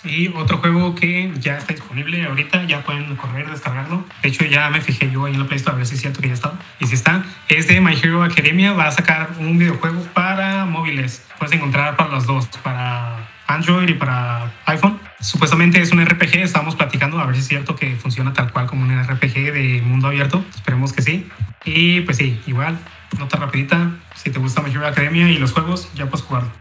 Y otro juego que ya está disponible ahorita, ya pueden correr, descargarlo. De hecho, ya me fijé yo ahí en la Play Store a ver si es cierto que ya está. Y si está, es de My Hero Academia. Va a sacar un videojuego para móviles. Puedes encontrar para los dos, para Android y para iPhone. Supuestamente es un RPG, estamos platicando a ver si es cierto que funciona tal cual como un RPG de mundo abierto. Esperemos que sí. Y pues sí, igual, nota rapidita. Si te gusta My Hero Academia y los juegos, ya puedes jugarlo.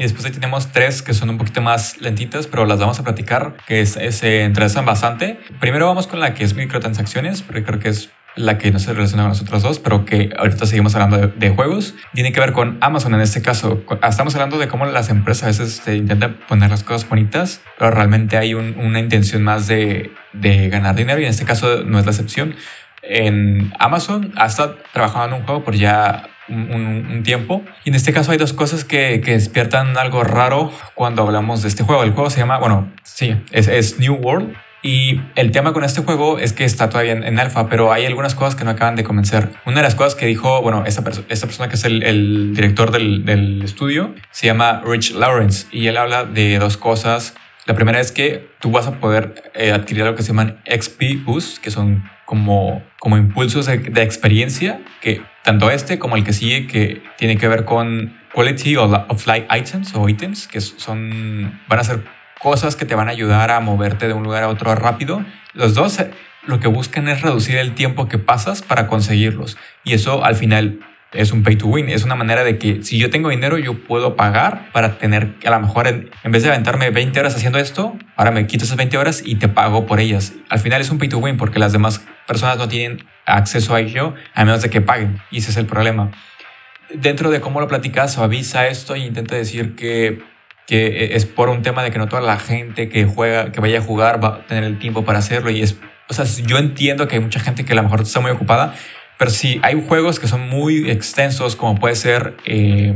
Y después ahí tenemos tres que son un poquito más lentitas, pero las vamos a platicar, que se interesan bastante. Primero vamos con la que es microtransacciones, porque creo que es la que no se relaciona con nosotros dos, pero que ahorita seguimos hablando de, juegos. Tiene que ver con Amazon en este caso. Estamos hablando de cómo las empresas a veces este, intentan poner las cosas bonitas, pero realmente hay una intención más de, de ganar dinero y en este caso no es la excepción. En Amazon ha estado trabajando en un juego por ya un, tiempo. Y en este caso hay dos cosas que, que, despiertan algo raro cuando hablamos de este juego. El juego se llama, bueno, sí, es, es New World. Y el tema con este juego es que está todavía en, alfa, pero hay algunas cosas que no acaban de convencer. Una de las cosas que dijo, bueno, esta, esta persona que es el, el director del, del, estudio se llama Rich Lawrence y él habla de dos cosas. La primera es que tú vas a poder eh, adquirir lo que se llaman XP Boost, que son como, como impulsos de, de, experiencia, que tanto este como el que sigue, que tiene que ver con quality of life items o ítems, que son, van a ser cosas que te van a ayudar a moverte de un lugar a otro rápido. Los dos eh, lo que buscan es reducir el tiempo que pasas para conseguirlos. Y eso al final es un pay to win. Es una manera de que si yo tengo dinero, yo puedo pagar para tener, a lo mejor en, vez de aventarme 20 horas haciendo esto, ahora me quito esas 20 horas y te pago por ellas. Al final es un pay to win porque las demás personas no tienen acceso a ello a menos de que paguen. Y ese es el problema. Dentro de cómo lo platicas, avisa esto e intenta decir que que es por un tema de que no toda la gente que juega, que vaya a jugar va a tener el tiempo para hacerlo y es, o sea, yo entiendo que hay mucha gente que a lo mejor está muy ocupada, pero sí hay juegos que son muy extensos, como puede ser, eh,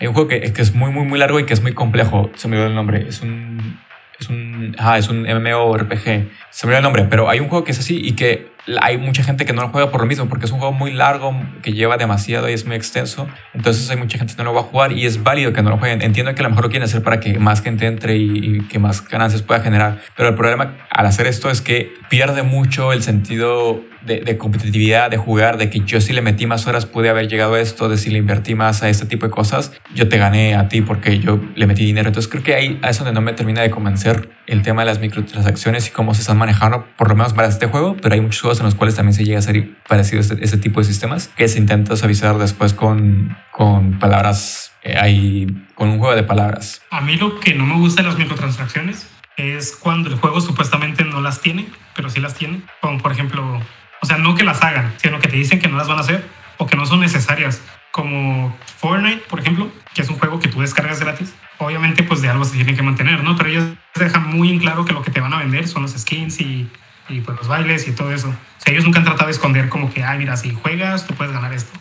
hay un juego que, que, es muy, muy, muy largo y que es muy complejo, se me olvidó el nombre, es un, es un, ah, es un MMORPG, se me olvidó el nombre, pero hay un juego que es así y que hay mucha gente que no lo juega por lo mismo, porque es un juego muy largo, que lleva demasiado y es muy extenso. Entonces hay mucha gente que no lo va a jugar y es válido que no lo jueguen. Entiendo que a lo mejor lo quieren hacer para que más gente entre y, que más ganancias pueda generar. Pero el problema al hacer esto es que pierde mucho el sentido de, competitividad, de jugar, de que yo si le metí más horas pude haber llegado a esto, de si le invertí más a este tipo de cosas, yo te gané a ti porque yo le metí dinero. Entonces creo que ahí es donde no me termina de convencer el tema de las microtransacciones y cómo se están manejando, por lo menos para este juego, pero hay muchos juegos en los cuales también se llega a ser parecido este, este tipo de sistemas que se intenta suavizar después con, con palabras, eh, con un juego de palabras. A mí lo que no me gusta de las microtransacciones es cuando el juego supuestamente no las tiene, pero sí las tiene. Como por ejemplo, o sea, no que las hagan, sino que te dicen que no las van a hacer o que no son necesarias. Como Fortnite, por ejemplo, que es un juego que tú descargas gratis. Obviamente, pues de algo se tienen que mantener, ¿no? Pero ellos dejan muy en claro que lo que te van a vender son los skins y y pues los bailes y todo eso. O sea, ellos nunca han tratado de esconder como que, ay, mira, si juegas, tú puedes ganar esto.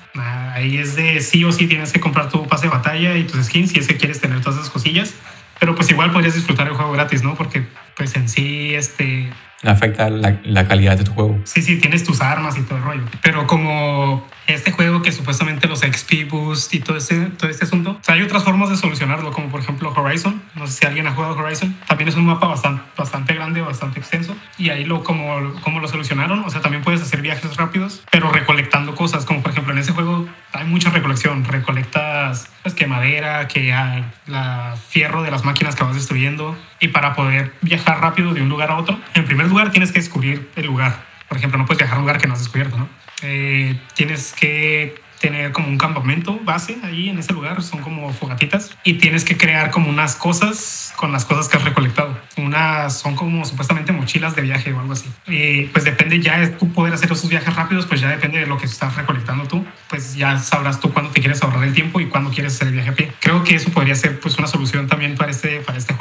ahí es de sí o sí tienes que comprar tu pase de batalla y tus skins si es que quieres tener todas esas cosillas. Pero pues igual podrías disfrutar el juego gratis, ¿no? Porque pues en sí, este, afecta la, la, calidad de tu juego. Sí, sí, tienes tus armas y todo el rollo. Pero como este juego que supuestamente los XP Boost y todo este, todo este asunto, o sea, hay otras formas de solucionarlo, como por ejemplo Horizon. No sé si alguien ha jugado Horizon. También es un mapa bastante, bastante grande, bastante extenso. Y ahí lo como, como lo solucionaron, o sea, también puedes hacer viajes rápidos, pero recolectando cosas, como por ejemplo en ese juego hay mucha recolección. Recolectas pues, que madera, que hay la fierro de las máquinas que vas destruyendo. Y para poder viajar rápido de un lugar a otro, en primer lugar tienes que descubrir el lugar. Por ejemplo, no puedes viajar a un lugar que no has descubierto, ¿no? Eh, tienes que tener como un campamento base ahí en ese lugar, son como fogatitas, y tienes que crear como unas cosas con las cosas que has recolectado. Unas son como supuestamente mochilas de viaje o algo así. Y pues depende ya de tú poder hacer esos viajes rápidos, pues ya depende de lo que estás recolectando tú, pues ya sabrás tú cuándo te quieres ahorrar el tiempo y cuándo quieres hacer el viaje a pie. Creo que eso podría ser pues una solución también para este, para este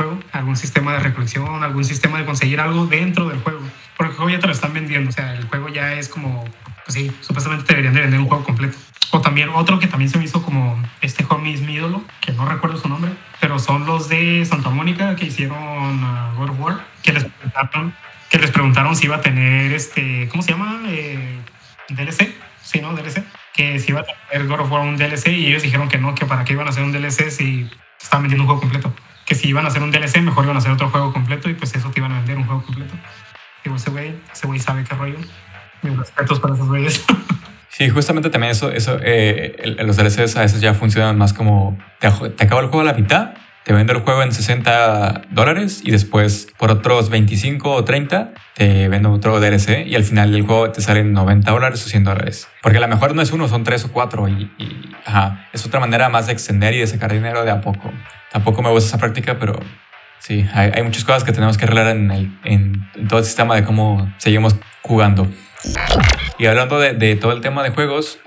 algún sistema de recolección, algún sistema de conseguir algo dentro del juego. Porque el juego ya te lo están vendiendo, o sea, el juego ya es como pues sí, supuestamente deberían de vender un juego completo. O también otro que también se me hizo como este homie es mi ídolo, que no recuerdo su nombre, pero son los de Santa Mónica que hicieron uh, God of War, que les preguntaron, que les preguntaron si iba a tener este, ¿cómo se llama? Eh, DLC, sí, ¿no? DLC, que si iba a tener God of War un DLC y ellos dijeron que no, que para qué iban a hacer un DLC si estaban vendiendo un juego completo. Que si iban a hacer un DLC, mejor iban a hacer otro juego completo y pues eso te iban a vender un juego completo. Digo, ese güey, ese güey sabe qué rollo. Mis respetos para esos güeyes. Sí, justamente también eso, eso eh, los DLCs a veces ya funcionan más como te, te acaba el juego a la mitad te vende el juego en 60 dólares y después por otros 25 o 30 te vende otro DLC y al final el juego te sale en 90 dólares o 100 dólares. Porque a lo mejor no es uno, son tres o cuatro y, ajá, es otra manera más de extender y de sacar dinero de a poco. Tampoco me gusta esa práctica, pero sí, hay, hay muchas cosas que tenemos que arreglar en, el, en, todo el sistema de cómo seguimos jugando. Y hablando de, de, todo el tema de juegos,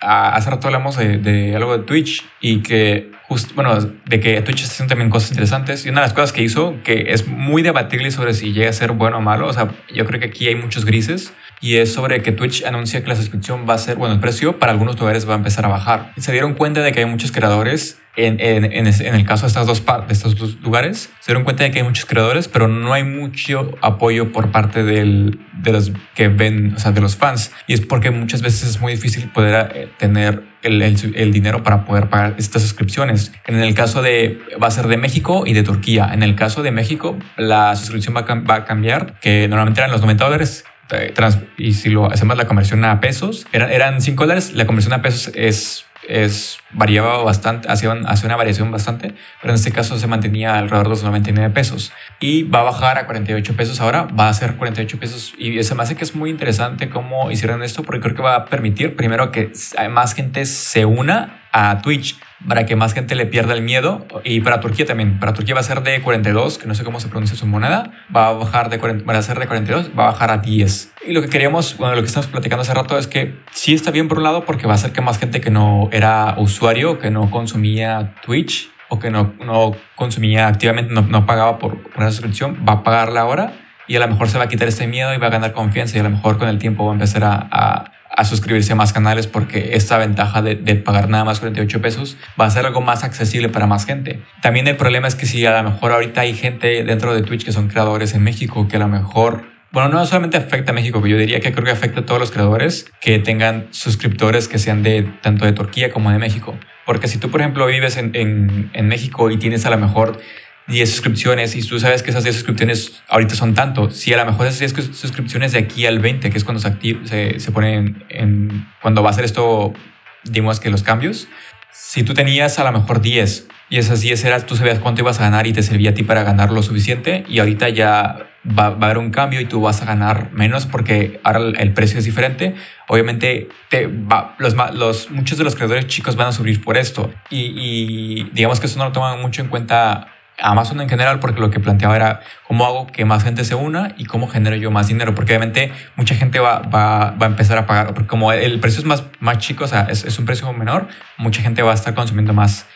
hace rato hablamos de, de, algo de Twitch y que, just, bueno, de que Twitch está haciendo también cosas interesantes. Y una de las cosas que hizo, que es muy debatible sobre si llega a ser bueno o malo, o sea, yo creo que aquí hay muchos grises, y es sobre que Twitch anuncia que la suscripción va a ser, bueno, el precio para algunos lugares va a empezar a bajar. Y se dieron cuenta de que hay muchos creadores en, en, en, el caso de, estas dos, de estos dos lugares, se dieron cuenta de que hay muchos creadores, pero no hay mucho apoyo por parte del, de los que ven, o sea, de los fans. Y es porque muchas veces es muy difícil poder eh, tener el, el, dinero para poder pagar estas suscripciones. En el caso de, va a ser de México y de Turquía. En el caso de México, la suscripción va a, va a cambiar, que normalmente eran los 90 dólares eh, y si lo hacemos la conversión a pesos, eran, eran 5 dólares, la conversión a pesos es es, variaba bastante, hacía, una variación bastante, pero en este caso se mantenía alrededor de los 99 pesos. Y va a bajar a 48 pesos ahora, va a ser 48 pesos. Y se me hace que es muy interesante cómo hicieron esto porque creo que va a permitir primero que más gente se una a Twitch para que más gente le pierda el miedo y para Turquía también. Para Turquía va a ser de 42, que no sé cómo se pronuncia su moneda, va a bajar de 40, va a ser de 42, va a bajar a 10. Y lo que queríamos, bueno, lo que estamos platicando hace rato es que sí está bien por un lado porque va a hacer que más gente que no era usuario, que no consumía Twitch o que no, no consumía activamente, no, no pagaba por, por una suscripción, va a pagarla ahora y a lo mejor se va a quitar este miedo y va a ganar confianza y a lo mejor con el tiempo va a empezar a, a a suscribirse a más canales porque esta ventaja de, pagar nada más 48 pesos va a ser algo más accesible para más gente. También el problema es que si a lo mejor ahorita hay gente dentro de Twitch que son creadores en México que a lo mejor bueno, no solamente afecta a México, pero yo diría que creo que afecta a todos los creadores que tengan suscriptores que sean de tanto de Turquía como de México. Porque si tú, por ejemplo, vives en, en, en México y tienes a lo mejor 10 suscripciones y tú sabes que esas 10 suscripciones ahorita son tanto, si a lo mejor esas 10 suscripciones de aquí al 20, que es cuando se, activa, se, se ponen en, cuando va a ser esto, digamos que los cambios, si tú tenías a lo mejor 10 y esas 10 eras, tú sabías cuánto ibas a ganar y te servía a ti para ganar lo suficiente y ahorita ya va, va a haber un cambio y tú vas a ganar menos porque ahora el, precio es diferente. Obviamente te va, los, los, muchos de los creadores chicos van a subir por esto y, y digamos que eso no lo toman mucho en cuenta Amazon en general, porque lo que planteaba era cómo hago que más gente se una y cómo genero yo más dinero, porque obviamente mucha gente va, va, va a empezar a pagar, porque como el precio es más, más chico, o sea, es, es, un precio menor, mucha gente va a estar consumiendo más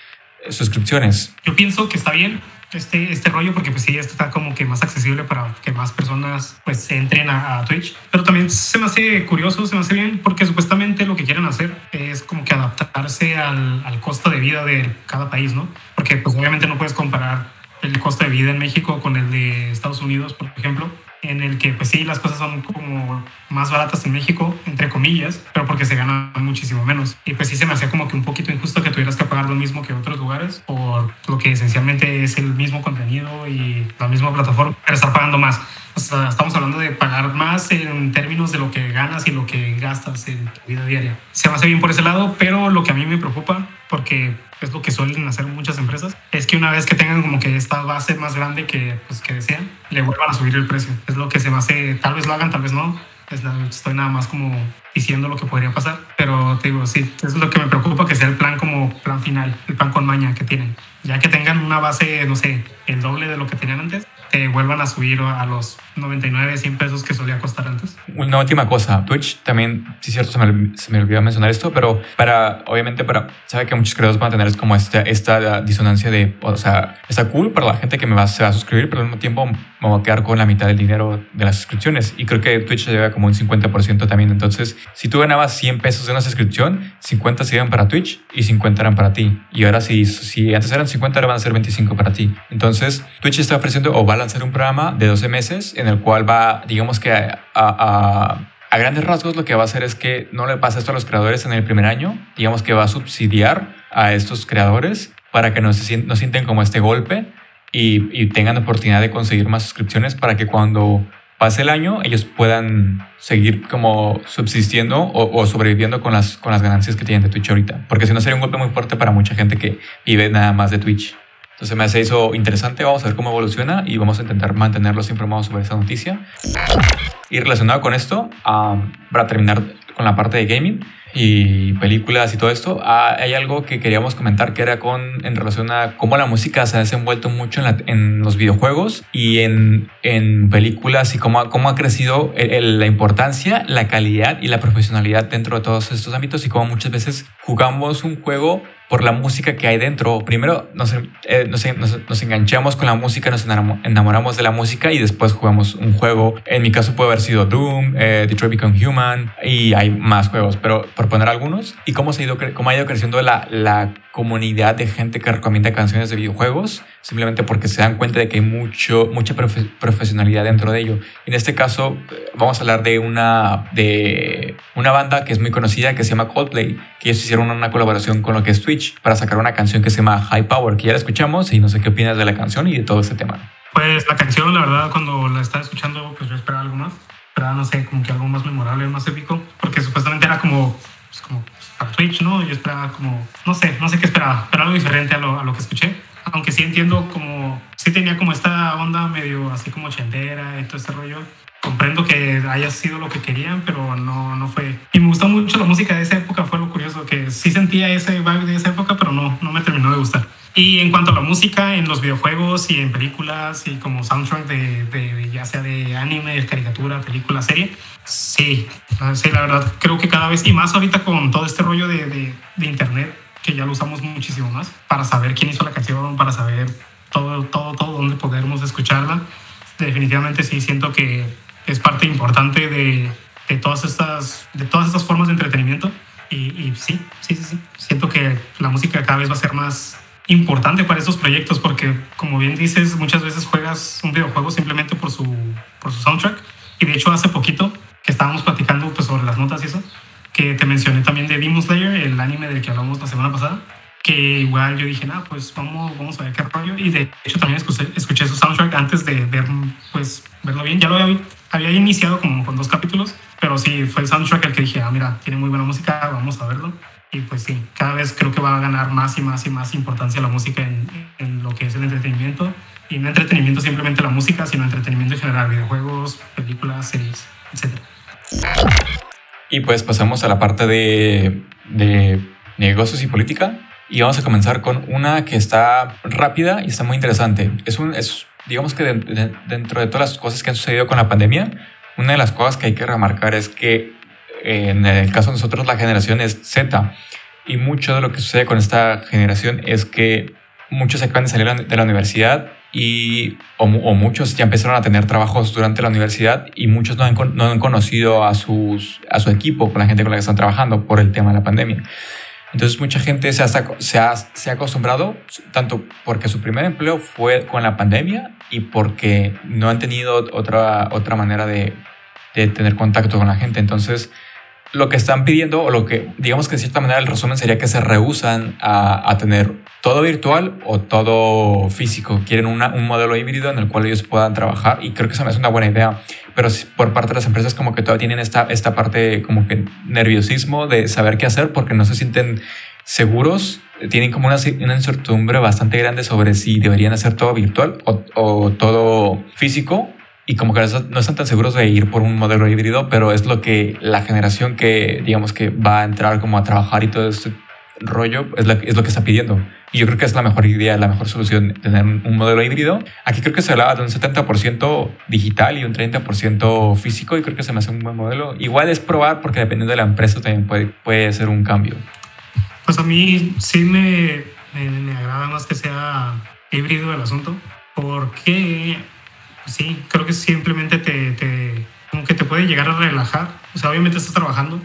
suscripciones. Yo pienso que está bien este, este rollo porque pues sí, esto está como que más accesible para que más personas pues se entren a, a, Twitch, pero también se me hace curioso, se me hace bien porque supuestamente lo que quieren hacer es como que adaptarse al, al costo de vida de cada país, ¿no? Porque pues obviamente no puedes comparar el costo de vida en México con el de Estados Unidos, por ejemplo, en el que pues sí, las cosas son como más baratas en México, entre comillas, pero porque se gana muchísimo menos. Y pues sí se me hacía como que un poquito injusto que tuvieras que pagar lo mismo que otros lugares por lo que esencialmente es el mismo contenido y la misma plataforma, pero estar pagando más. O sea, estamos hablando de pagar más en términos de lo que ganas y lo que gastas en tu vida diaria. Se me hace bien por ese lado, pero lo que a mí me preocupa, porque es lo que suelen hacer muchas empresas, es que una vez que tengan como que esta base más grande que, pues, que desean, le vuelvan a subir el precio. Es lo que se me hace, tal vez lo hagan, tal vez no. estoy nada más como diciendo lo que podría pasar, pero te digo, sí, es lo que me preocupa que sea el plan como plan final, el plan con maña que tienen. Ya que tengan una base, no sé, el doble de lo que tenían antes, te vuelvan a subir a los 99, 100 pesos que solía costar antes. Una última cosa, Twitch también, sí es cierto, se me, se me olvidó mencionar esto, pero para, obviamente, para, sabe que muchos creadores van a tener es como esta, esta disonancia de, o sea, está cool para la gente que me va, se va a suscribir, pero al mismo tiempo me voy a quedar con la mitad del dinero de las suscripciones. Y creo que Twitch lleva como un 50% también. Entonces, si tú ganabas 100 pesos de una suscripción, 50 se iban para Twitch y 50 eran para ti. Y ahora si, si antes eran 50, ahora van a ser 25 para ti. Entonces, Twitch está ofreciendo o va a lanzar un programa de 12 meses en el cual va, digamos que a, a, a grandes rasgos lo que va a hacer es que no le pasa esto a los creadores en el primer año, digamos que va a subsidiar a estos creadores para que no, se, no sienten como este golpe y, tengan oportunidad de conseguir más suscripciones para que cuando pase el año ellos puedan seguir como subsistiendo o, o, sobreviviendo con las, con las ganancias que tienen de Twitch ahorita. Porque si no sería un golpe muy fuerte para mucha gente que vive nada más de Twitch. Entonces me hace eso interesante, vamos a ver cómo evoluciona y vamos a intentar mantenerlos informados sobre esa noticia. Y relacionado con esto, para terminar con la parte de gaming, y películas y todo esto, ah, hay algo que queríamos comentar que era con en relación a cómo la música se ha desenvuelto mucho en, en los videojuegos y en, en películas y cómo, cómo ha crecido la importancia, la calidad y la profesionalidad dentro de todos estos ámbitos y cómo muchas veces jugamos un juego por la música que hay dentro. Primero nos, eh, nos, nos, enganchamos con la música, nos enamoramos de la música y después jugamos un juego. En mi caso puede haber sido Doom, eh, Detroit Become Human y hay más juegos, pero por poner algunos. Y cómo, se ha, ido, cómo ha ido creciendo la, la comunidad de gente que recomienda canciones de videojuegos, simplemente porque se dan cuenta de que hay mucho, mucha profesionalidad dentro de ello. En este caso, eh, vamos a hablar de una, de una banda que es muy conocida que se llama Coldplay, que ellos hicieron una colaboración con lo que es Twitch para sacar una canción que se llama High Power, que ya la escuchamos y no sé qué opinas de la canción y de todo este tema. Pues la canción, la verdad, cuando la estaba escuchando, pues yo esperaba algo más. Esperaba, no sé, como que algo más memorable, más épico, porque supuestamente era como, pues, como Twitch, ¿no? Yo esperaba como, no sé, no sé qué esperaba, pero algo diferente a lo, a lo que escuché. Aunque sí entiendo como, sí tenía como esta onda medio así como chendera y todo este rollo. Comprendo que haya sido lo que querían, pero no, no fue. Y me gustó mucho la música de esa época, fue lo curioso, que sí sentía ese vibe de esa época, pero no, no me terminó de gustar. Y en cuanto a la música, en los videojuegos y en películas y como soundtrack de, de, ya sea de anime, caricatura, película, serie, sí, sí, la verdad creo que cada vez y más ahorita con todo este rollo de, de, de internet que ya lo usamos muchísimo más para saber quién hizo la canción, para saber todo, todo, todo dónde podemos escucharla. Definitivamente sí siento que es parte importante de, de todas estas de todas estas formas de entretenimiento y, y sí, sí, sí, sí, siento que la música cada vez va a ser más importante para estos proyectos porque, como bien dices, muchas veces juegas un videojuego simplemente por su, por su soundtrack. Y de hecho, hace poquito que estábamos platicando pues, sobre las notas y eso, que te mencioné también de Demon Slayer, el anime del que hablamos la semana pasada, que igual yo dije, nada, pues vamos, vamos a ver qué rollo. Y de hecho también escuché, escuché su soundtrack antes de ver, pues, verlo bien. Ya lo había, había iniciado como con dos capítulos, pero sí, fue el soundtrack el que dije, ah, mira, tiene muy buena música, vamos a verlo. Y pues sí, cada vez creo que va a ganar más y más y más importancia la música en, en lo que es el entretenimiento. Y no entretenimiento simplemente la música, sino entretenimiento en general, videojuegos, películas, series, etc. Y pues pasamos a la parte de, de negocios y política. Y vamos a comenzar con una que está rápida y está muy interesante. Es un, es, digamos que dentro de todas las cosas que han sucedido con la pandemia, una de las cosas que hay que remarcar es que en el caso de nosotros la generación es Z. Y mucho de lo que sucede con esta generación es que muchos acaban de salir de la universidad y, o, muchos ya empezaron a tener trabajos durante la universidad y muchos no han, no han conocido a, sus, a su equipo, con la gente con la que están trabajando por el tema de la pandemia. Entonces mucha gente se ha, se, ha, se ha acostumbrado, tanto porque su primer empleo fue con la pandemia y porque no han tenido otra, otra manera de, de tener contacto con la gente. Entonces, lo que están pidiendo, o lo que digamos que de cierta manera el resumen sería que se rehusan a, a tener todo virtual o todo físico. Quieren un modelo híbrido en el cual ellos puedan trabajar y creo que eso me hace una buena idea. Pero por parte de las empresas como que todavía tienen esta, esta parte como que nerviosismo de saber qué hacer porque no se sienten seguros. Tienen como una, una incertidumbre bastante grande sobre si deberían hacer todo virtual o, o todo físico y como que no están tan seguros de ir por un modelo híbrido, pero es lo que la generación que, digamos, que va a entrar como a trabajar y todo este rollo es, es lo que está pidiendo. Y yo creo que es la mejor idea, la mejor solución tener un modelo híbrido. Aquí creo que se hablaba de un 70% digital y un 30% físico y creo que se me hace un buen modelo. Igual es probar porque dependiendo de la empresa también puede, puede ser un cambio. Pues a mí sí me, me, me agrada más que sea híbrido el asunto porque sí, creo que simplemente te, te, como que te puede llegar a relajar. O sea, obviamente estás trabajando,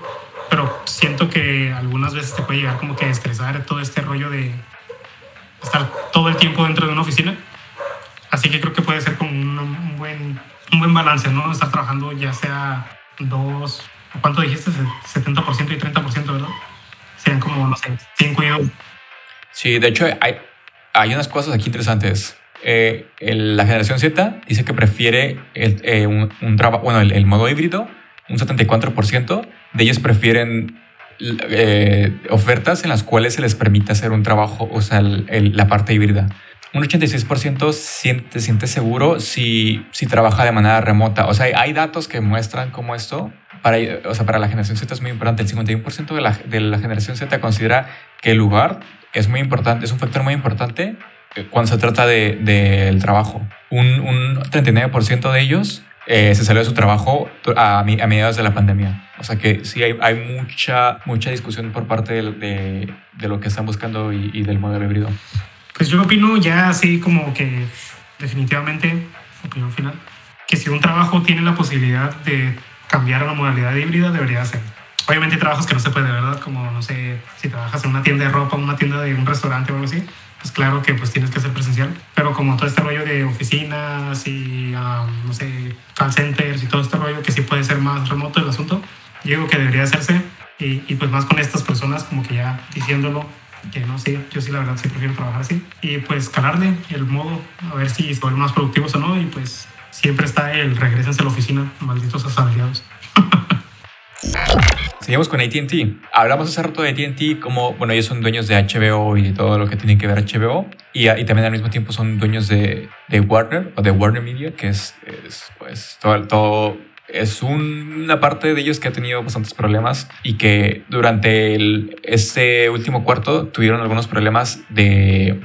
pero siento que algunas veces te puede llegar como que a estresar todo este rollo de estar todo el tiempo dentro de una oficina. Así que creo que puede ser como un, buen, un buen balance, ¿no? Estar trabajando ya sea dos, ¿cuánto dijiste? 70% y 30%, ¿verdad? Serían como, no sé, 5 y 2. Sí, de hecho hay, hay unas cosas aquí interesantes eh, la generación Z dice que prefiere el, eh, un, trabajo, bueno, el, modo híbrido, un 74%. De ellos prefieren eh, ofertas en las cuales se les permite hacer un trabajo, o sea, la parte híbrida. Un 86% siente, siente seguro si, si trabaja de manera remota. O sea, hay, datos que muestran cómo esto, para, o sea, para la generación Z es muy importante. El 51% de la, de la generación Z considera que el lugar es muy importante, es un factor muy importante cuando se trata del de, trabajo. Un, un 39% de ellos eh, se salió de su trabajo a, a, mediados de la pandemia. O sea que sí hay, hay mucha, mucha discusión por parte de, de, lo que están buscando y, y, del modelo híbrido. Pues yo opino ya así como que definitivamente, opinión final, que si un trabajo tiene la posibilidad de cambiar a la modalidad híbrida, debería ser. Obviamente hay trabajos que no se puede, ¿verdad? Como, no sé, si trabajas en una tienda de ropa, una tienda de un restaurante o algo así, pues claro que pues tienes que ser presencial, pero como todo este rollo de oficinas y, no sé, call centers y todo este rollo que sí puede ser más remoto el asunto, yo digo que debería hacerse y, y pues más con estas personas como que ya diciéndolo, que no sé, yo sí la verdad sí prefiero trabajar así y pues calarle el modo, a ver si vuelven más productivos o no y pues siempre está el regresense a la oficina, malditos asalariados. Seguimos con ATT. Hablamos hace rato de ATT como, bueno, ellos son dueños de HBO y de todo lo que tiene que ver HBO. Y, y también al mismo tiempo son dueños de, de Warner o de Warner Media, que es, es pues todo, todo es una parte de ellos que ha tenido bastantes problemas y que durante el, este último cuarto tuvieron algunos problemas de,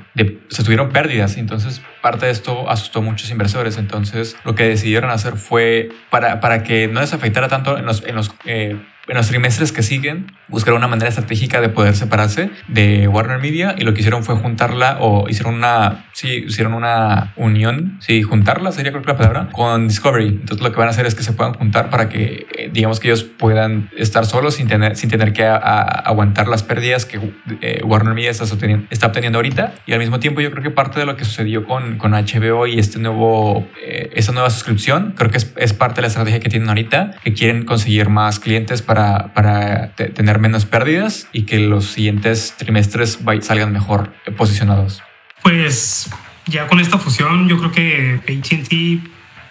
se tuvieron pérdidas. Entonces, parte de esto asustó a muchos inversores. Entonces, lo que decidieron hacer fue para, para que no les afectara tanto en los, en los eh, en los trimestres que siguen, buscaron una manera estratégica de poder separarse de Warner Media y lo que hicieron fue juntarla o hicieron una, sí, hicieron una unión, sí, juntarla sería creo que la palabra, con Discovery. Entonces lo que van a hacer es que se puedan juntar para que, eh, digamos que ellos puedan estar solos sin tener, sin tener que aguantar las pérdidas que eh, Warner Media está, está obteniendo ahorita. Y al mismo tiempo yo creo que parte de lo que sucedió con, con HBO y este nuevo, eh, esta nueva suscripción, creo que es, es parte de la estrategia que tienen ahorita, que quieren conseguir más clientes para para, para tener menos pérdidas y que los siguientes trimestres salgan mejor posicionados? Pues ya con esta fusión yo creo que AT&T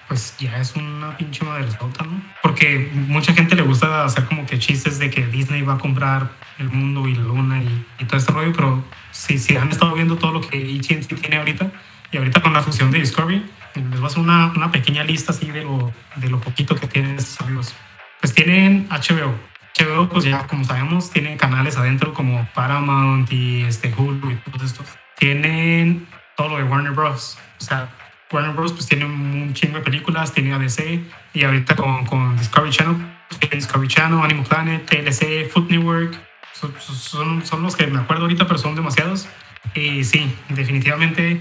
pues ya es una pinche madresota, ¿no? Porque mucha gente le gusta hacer como que chistes de que Disney va a comprar el mundo y la luna y, y todo este rollo, pero si, si han estado viendo todo lo que AT&T tiene ahorita y ahorita con la fusión de Discovery, les voy a hacer una, una pequeña lista así de lo, de lo poquito que tienen estos amigos. Pues tienen HBO. HBO, pues ya como sabemos, tienen canales adentro como Paramount y este Hulu y todo esto. Tienen todo lo de Warner Bros. O sea, Warner Bros. pues tiene un chingo de películas, tiene ABC y ahorita con, con Discovery Channel, pues, Discovery Channel, Animal Planet, TLC, Food Network. Son, son, los que me acuerdo ahorita, pero son demasiados. Y sí, definitivamente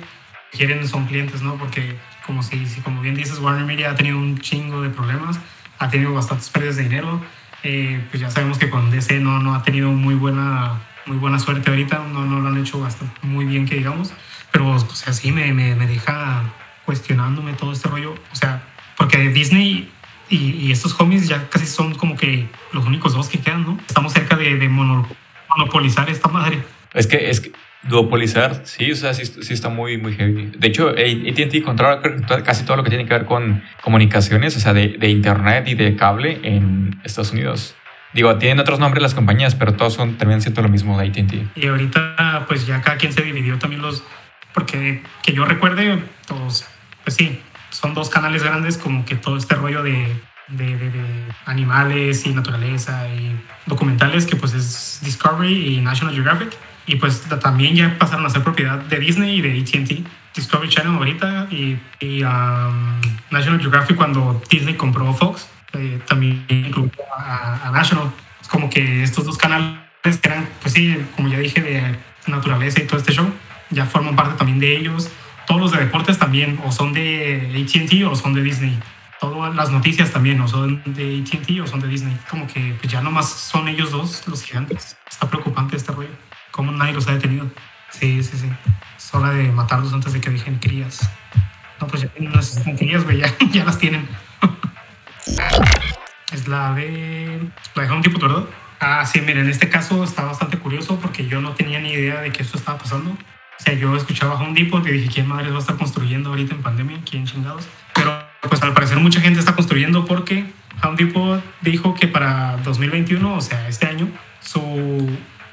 quieren, son clientes, ¿no? Porque como, si, como bien dices, Warner Media ha tenido un chingo de problemas ha tenido bastantes pérdidas de dinero. Eh, pues ya sabemos que con DC no, no ha tenido muy buena, muy buena suerte ahorita, no, no lo han hecho bastante, muy bien que digamos, pero o sea, sí me, me, me deja cuestionándome todo este rollo, o sea, porque Disney y, y, estos cómics ya casi son como que los únicos dos que quedan, ¿no? Estamos cerca de, de monopolizar esta madre. Es que, es que Duopolizar, sí, o sea, sí, sí, está muy, muy heavy. De hecho, AT&T controla casi todo lo que tiene que ver con comunicaciones, o sea, de, de, internet y de cable en Estados Unidos. Digo, tienen otros nombres las compañías, pero todos son, terminan siendo lo mismo de AT&T. Y ahorita, pues ya cada quien se dividió también los... Porque que yo recuerde, todos, pues sí, son dos canales grandes como que todo este rollo de, de, de, de animales y naturaleza y documentales que pues es Discovery y National Geographic y pues también ya pasaron a ser propiedad de Disney y de ATT. Discovery Channel ahorita y, y um, National Geographic cuando Disney compró Fox, eh, también incluyó a, National. Es como que estos dos canales que eran, pues sí, como ya dije, de naturaleza y todo este show, ya forman parte también de ellos. Todos los de deportes también, o son de ATT o son de Disney. Todas las noticias también, o son de ATT o son de Disney. Como que pues ya nomás son ellos dos los gigantes. Está preocupante este rollo cómo nadie los ha detenido. Sí, sí, sí. Es hora de matarlos antes de que dejen crías. No, pues ya no necesitan crías, güey, ya, ya, las tienen. La de. La de Home Depot, ¿verdad? Ah, sí, miren, en este caso está bastante curioso porque yo no tenía ni idea de que esto estaba pasando. O sea, yo escuchaba Home Depot y dije, ¿quién madre va a estar construyendo ahorita en pandemia? ¿Quién chingados? Pero pues al parecer mucha gente está construyendo porque Home Depot dijo que para 2021, o sea, este año, su,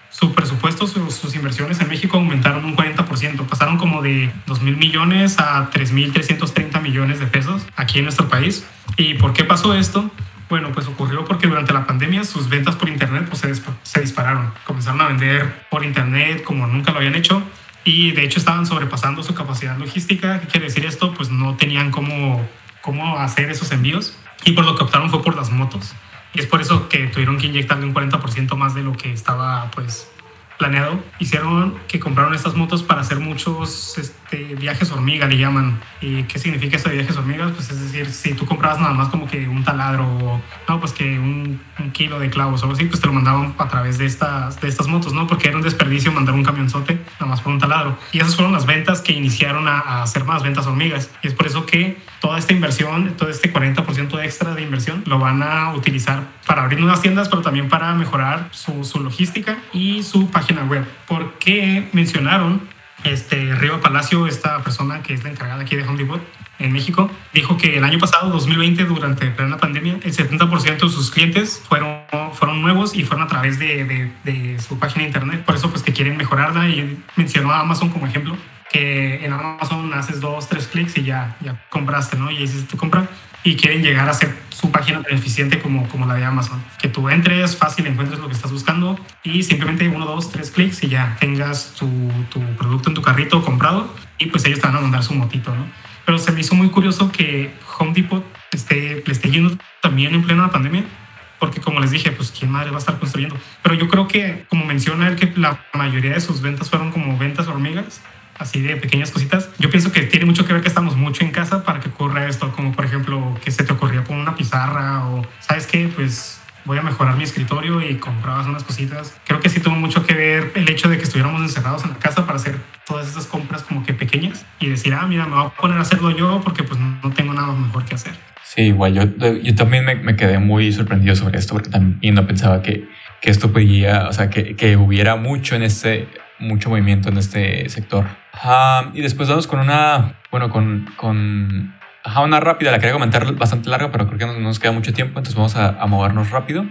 su presupuesto, sus inversiones en México aumentaron un 40%. Pasaron como de 2 mil millones a 3.330 millones de pesos aquí en nuestro país. ¿Y por qué pasó esto? Bueno, pues ocurrió porque durante la pandemia sus ventas por internet pues, se, se dispararon. Comenzaron a vender por internet como nunca lo habían hecho y de hecho estaban sobrepasando su capacidad logística. ¿Qué quiere decir esto? Pues no tenían cómo, cómo hacer esos envíos y por lo que optaron fue por las motos. Y es por eso que tuvieron que inyectarle un 40% más de lo que estaba pues planeado, hicieron que compraron estas motos para hacer muchos este, viajes hormiga, le llaman. ¿Y qué significa eso de viajes hormigas? Pues es decir, si tú comprabas nada más como que un taladro o no, pues que un, kilo de clavos o algo así, pues te lo mandaban a través de estas, de estas motos, ¿no? Porque era un desperdicio mandar un camionzote nada más por un taladro. Y esas fueron las ventas que iniciaron a, a hacer más ventas hormigas. Y es por eso que toda esta inversión, todo este 40% extra de inversión, lo van a utilizar para abrir nuevas tiendas, pero también para mejorar su, su logística y su página web. Porque mencionaron este Río Palacio, esta persona que es la encargada aquí de Home Depot en México, dijo que el año pasado, 2020, durante la pandemia, el 70% de sus clientes fueron, fueron nuevos y fueron a través de, de, de, su página de internet. Por eso, pues que quieren mejorarla y mencionó a Amazon como ejemplo que en Amazon haces dos, tres clics y ya, ya compraste, ¿no? Y hiciste tu compra y quieren llegar a ser su página tan eficiente como, como la de Amazon. Que tú entres fácil, encuentres lo que estás buscando y simplemente uno, dos, tres clics y ya tengas tu, tu producto en tu carrito comprado y pues ellos te van a mandar su motito, ¿no? Pero se me hizo muy curioso que Home Depot esté, le esté yendo también en plena pandemia porque como les dije, pues quién madre va a estar construyendo. Pero yo creo que, como menciona él, que la mayoría de sus ventas fueron como ventas hormigas, así de pequeñas cositas. Yo pienso que tiene mucho que ver que estamos mucho en casa para que ocurra esto, como por ejemplo que se te ocurría poner una pizarra o, ¿sabes qué? Pues voy a mejorar mi escritorio y comprabas unas cositas. Creo que sí tuvo mucho que ver el hecho de que estuviéramos encerrados en la casa para hacer todas esas compras como que pequeñas y decir, ah, mira, me voy a poner a hacerlo yo porque pues no tengo nada mejor que hacer. Sí, igual yo, yo también me, quedé muy sorprendido sobre esto porque también no pensaba que, que esto podía, o sea, que, que hubiera mucho en este mucho movimiento en este sector. Y después vamos con una, bueno, con, con una rápida, la quería comentar bastante larga, pero creo que no nos queda mucho tiempo, entonces vamos a, movernos rápido.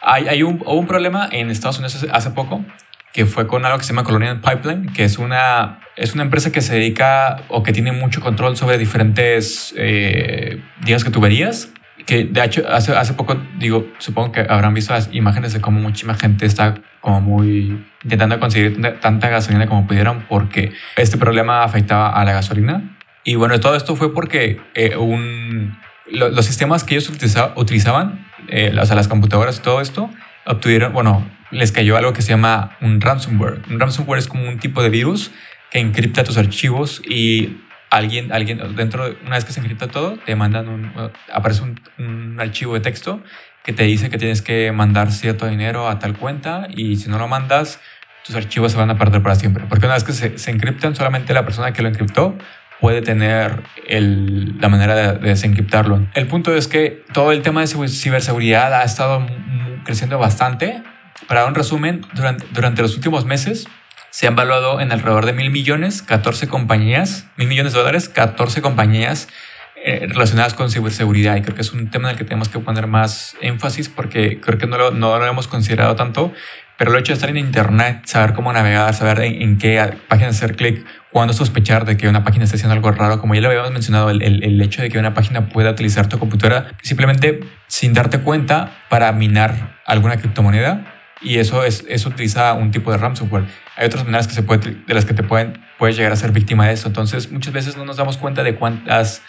Hay, hay un, hubo un problema en Estados Unidos hace poco, que fue con algo que se llama Colonial Pipeline, que es una, es una empresa que se dedica o que tiene mucho control sobre diferentes, eh, digamos que tuberías, que de hecho hace, hace poco, digo, supongo que habrán visto las imágenes de cómo muchísima gente está como muy intentando conseguir tanta gasolina como pudieran porque este problema afectaba a la gasolina. Y bueno, todo esto fue porque eh, un, los sistemas que ellos utilizaban, eh, o sea, las computadoras y todo esto, obtuvieron, bueno, les cayó algo que se llama un ransomware. Un ransomware es como un tipo de virus que encripta tus archivos y alguien, alguien dentro, una vez que se encripta todo, te mandan un, aparece un, un, archivo de texto que te dice que tienes que mandar cierto dinero a tal cuenta y si no lo mandas, tus archivos se van a perder para siempre. Porque una vez que se, se encriptan, solamente la persona que lo encriptó puede tener el, la manera de, de, desencriptarlo. El punto es que todo el tema de ciberseguridad ha estado creciendo bastante. Para un resumen, durante, durante los últimos meses, se han valuado en alrededor de mil millones, 14 compañías, mil millones de dólares, 14 compañías eh, relacionadas con ciberseguridad. Y creo que es un tema en el que tenemos que poner más énfasis porque creo que no lo, no lo hemos considerado tanto. Pero el hecho de estar en Internet, saber cómo navegar, saber en, qué página hacer clic, cuándo sospechar de que una página está haciendo algo raro, como ya lo habíamos mencionado, el, el, el, hecho de que una página pueda utilizar tu computadora simplemente sin darte cuenta para minar alguna criptomoneda y eso, es, eso utiliza un tipo de ransomware. Hay otras maneras que se puede, de las que te pueden, puedes llegar a ser víctima de eso. Entonces, muchas veces no nos damos cuenta de cuántas,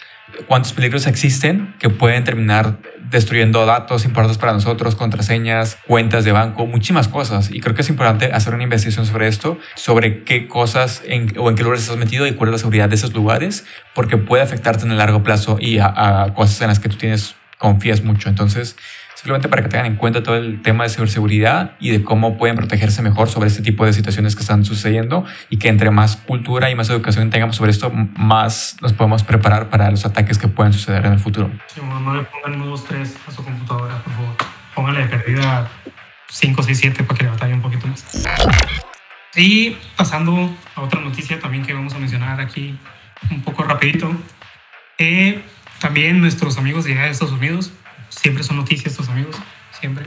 cuántos peligros existen que pueden terminar destruyendo datos importantes para nosotros, contraseñas, cuentas de banco, muchísimas cosas. Y creo que es importante hacer una investigación sobre esto, sobre qué cosas en, o en qué lugares estás metido y cuál es la seguridad de esos lugares, porque puede afectarte en el largo plazo y a, a cosas en las que tú tienes confías mucho. Entonces, simplemente para que tengan en cuenta todo el tema de ciberseguridad y de cómo pueden protegerse mejor sobre este tipo de situaciones que están sucediendo y que entre más cultura y más educación tengamos sobre esto, más nos podemos preparar para los ataques que pueden suceder en el futuro. Sí, no le pongan nudos 3 a su computadora, por favor. Póngale de perdida 5, 6, 7 para que le batalle un poquito más. Y pasando a otra noticia también que vamos a mencionar aquí un poco rapidito. Eh, también nuestros amigos de Estados Unidos, siempre son noticias estos amigos, siempre.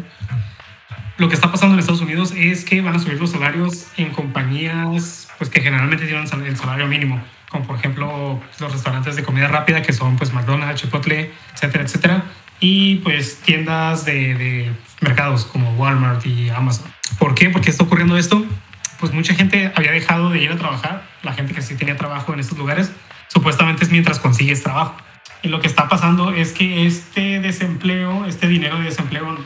Lo que está pasando en Estados Unidos es que van a subir los salarios en compañías pues, que generalmente tienen el salario mínimo, como por ejemplo los restaurantes de comida rápida que son pues McDonald's, Chipotle, etcétera, etcétera. Y pues tiendas de, de mercados como Walmart y Amazon. ¿Por qué? Porque está ocurriendo esto. Pues mucha gente había dejado de ir a trabajar, la gente que sí tenía trabajo en estos lugares, supuestamente es mientras consigues trabajo. Lo que está pasando es que este desempleo, este dinero de desempleo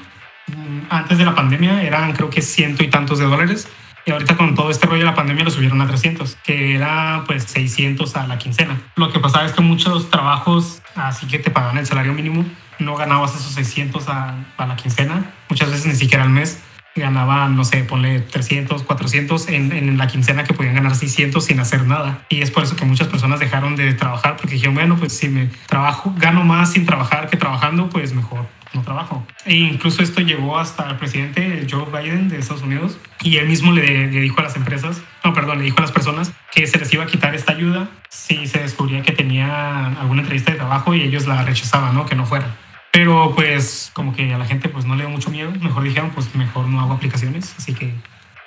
mm, antes de la pandemia eran creo que ciento y tantos de dólares. Y ahorita con todo este rollo de la pandemia lo subieron a 300, que era pues 600 a la quincena. Lo que pasaba es que muchos trabajos, así que te pagan el salario mínimo, no ganabas esos 600 a, a la quincena, muchas veces ni siquiera al mes ganaban, no sé, ponle 300, 400 en, en, la quincena que podían ganar 600 sin hacer nada. Y es por eso que muchas personas dejaron de trabajar porque dijeron, bueno, pues si me trabajo, gano más sin trabajar que trabajando, pues mejor no trabajo. E incluso esto llegó hasta el presidente Joe Biden de Estados Unidos y él mismo le, le dijo a las empresas, no, perdón, le dijo a las personas que se les iba a quitar esta ayuda si se descubría que tenían alguna entrevista de trabajo y ellos la rechazaban, ¿no? Que no fueran. Pero pues como que a la gente pues no le dio mucho miedo. Mejor dijeron pues mejor no hago aplicaciones. Así que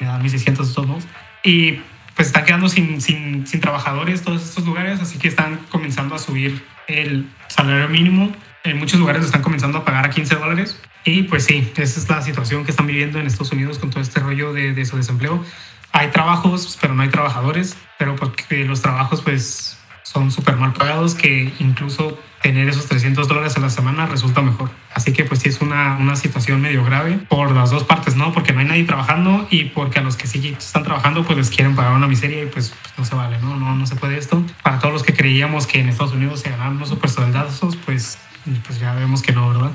me dan mis 600 de todos modos. Y pues están quedando sin, sin, sin trabajadores todos estos lugares. Así que están comenzando a subir el salario mínimo. En muchos lugares lo están comenzando a pagar a 15 dólares. Y pues sí, esa es la situación que están viviendo en Estados Unidos con todo este rollo de, de su desempleo. Hay trabajos, pero no hay trabajadores. Pero porque los trabajos pues son súper mal pagados que incluso tener esos 300 dólares a la semana resulta mejor. Así que pues sí es una, una situación medio grave por las dos partes, ¿no? Porque no hay nadie trabajando y porque a los que sí están trabajando pues les quieren pagar una miseria y pues, pues no se vale, ¿no? ¿no? No se puede esto. Para todos los que creíamos que en Estados Unidos se ganaban unos super soldazos, pues, pues ya vemos que no, ¿verdad?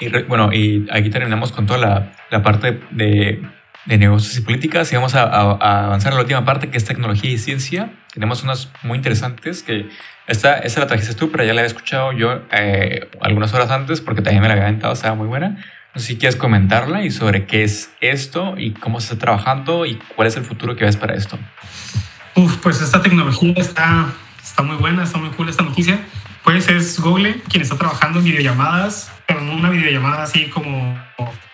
Y bueno, y aquí terminamos con toda la, la parte de de negocios y políticas y vamos a, a, a, avanzar a la última parte que es tecnología y ciencia. Tenemos unas muy interesantes que esta, esta la trajiste tú, pero ya la había escuchado yo eh, algunas horas antes porque también me la había aventado, estaba muy buena. No sé si quieres comentarla y sobre qué es esto y cómo se está trabajando y cuál es el futuro que ves para esto. Uf, pues esta tecnología está, está muy buena, está muy cool esta noticia. Pues es Google quien está trabajando en videollamadas, pero no una videollamada así como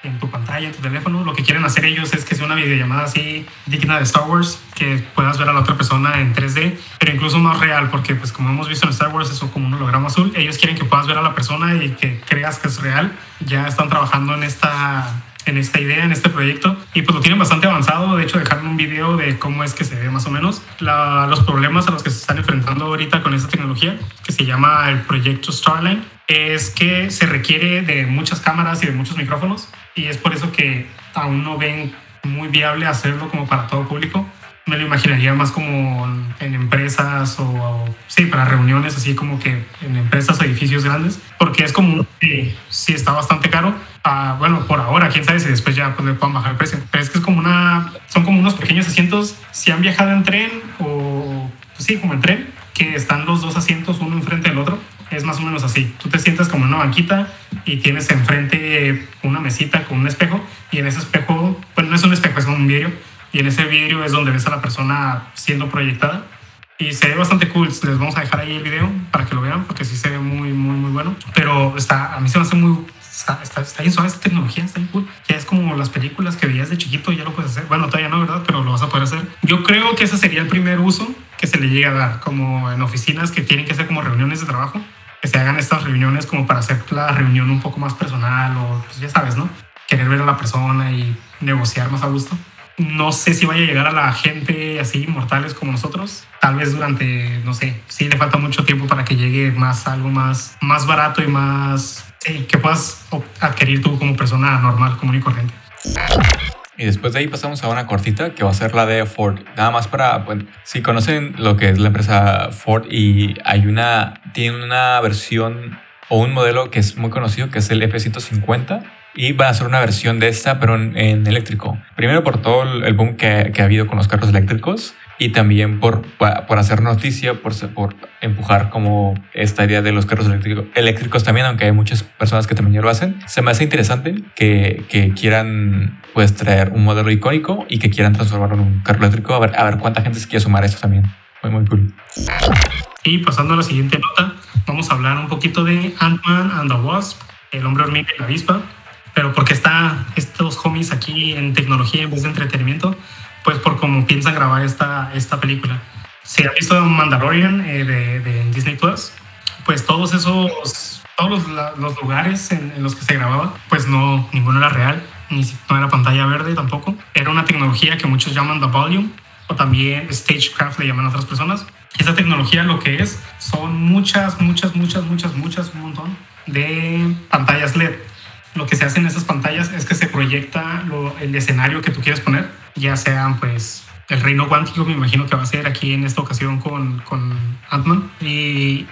en tu pantalla, en tu teléfono. Lo que quieren hacer ellos es que sea una videollamada así digna de Star Wars, que puedas ver a la otra persona en 3D, pero incluso más real, porque pues como hemos visto en Star Wars, eso como un holograma azul, ellos quieren que puedas ver a la persona y que creas que es real. Ya están trabajando en esta en esta idea, en este proyecto, y pues lo tienen bastante avanzado. De hecho, dejaron un video de cómo es que se ve más o menos los problemas a los que se están enfrentando ahorita con esta tecnología, que se llama el proyecto Starline, es que se requiere de muchas cámaras y de muchos micrófonos, y es por eso que aún no ven muy viable hacerlo como para todo público. Me lo imaginaría más como en empresas o, o sí, para reuniones, así como que en empresas o edificios grandes, porque es como, sí, sí está bastante caro. Uh, bueno, por ahora, quién sabe si después ya pues, le puedan bajar el precio. Pero es que es como una, son como unos pequeños asientos. Si han viajado en tren o, pues sí, como en tren, que están los dos asientos uno enfrente del otro, es más o menos así. Tú te sientas como en una banquita y tienes enfrente una mesita con un espejo y en ese espejo, bueno, no es un espejo, es un vidrio y en ese vidrio es donde ves a la persona siendo proyectada y se ve bastante cool. Les vamos a dejar ahí el video para que lo vean porque sí se ve muy, muy, muy bueno. Pero está, a mí se me hace muy, está, está, está bien suave esta tecnología, está bien cool. Ya es como las películas que veías de chiquito, ya lo puedes hacer. Bueno, todavía no, ¿verdad? Pero lo vas a poder hacer. Yo creo que ese sería el primer uso que se le llega a dar, como en oficinas que tienen que ser como reuniones de trabajo, que se hagan estas reuniones como para hacer la reunión un poco más personal o, pues ya sabes, ¿no? Querer ver a la persona y negociar más a gusto. No sé si vaya a llegar a la gente así mortales como nosotros. Tal vez durante, no sé, sí le falta mucho tiempo para que llegue más algo más, más barato y más sí, que puedas adquirir tú como persona normal, común y corriente. Y después de ahí pasamos a una cortita que va a ser la de Ford. Nada más para, bueno, si conocen lo que es la empresa Ford y hay una, tiene una versión o un modelo que es muy conocido que es el F-150 y van a hacer una versión de esta, pero en, en, eléctrico. Primero por todo el boom que, que, ha habido con los carros eléctricos, y también por, por hacer noticia, por, por empujar como esta idea de los carros eléctricos también, aunque hay muchas personas que también ya lo hacen. Se me hace interesante que, que quieran pues traer un modelo icónico y que quieran transformarlo en un carro eléctrico. A ver, a ver cuánta gente se quiere sumar a esto también. Muy, muy cool. Y pasando a la siguiente nota, vamos a hablar un poquito de Ant-Man and the Wasp, el hombre hormiga y la avispa. Pero porque está estos homies aquí en tecnología en vez de entretenimiento, pues por cómo piensan grabar esta, esta película. Si ha visto Mandalorian eh, de, de, Disney Plus, pues todos esos, todos los, los lugares en, en, los que se grababa, pues no, ninguno era real, ni no era pantalla verde tampoco. Era una tecnología que muchos llaman The Volume, o también Stagecraft le llaman a otras personas. Esta tecnología lo que es son muchas, muchas, muchas, muchas, muchas, un montón de pantallas LED. Lo que se hace en esas pantallas es que se proyecta lo, el escenario que tú quieres poner, ya sean pues el reino cuántico, me imagino que va a ser aquí en esta ocasión con, con Ant-Man. Y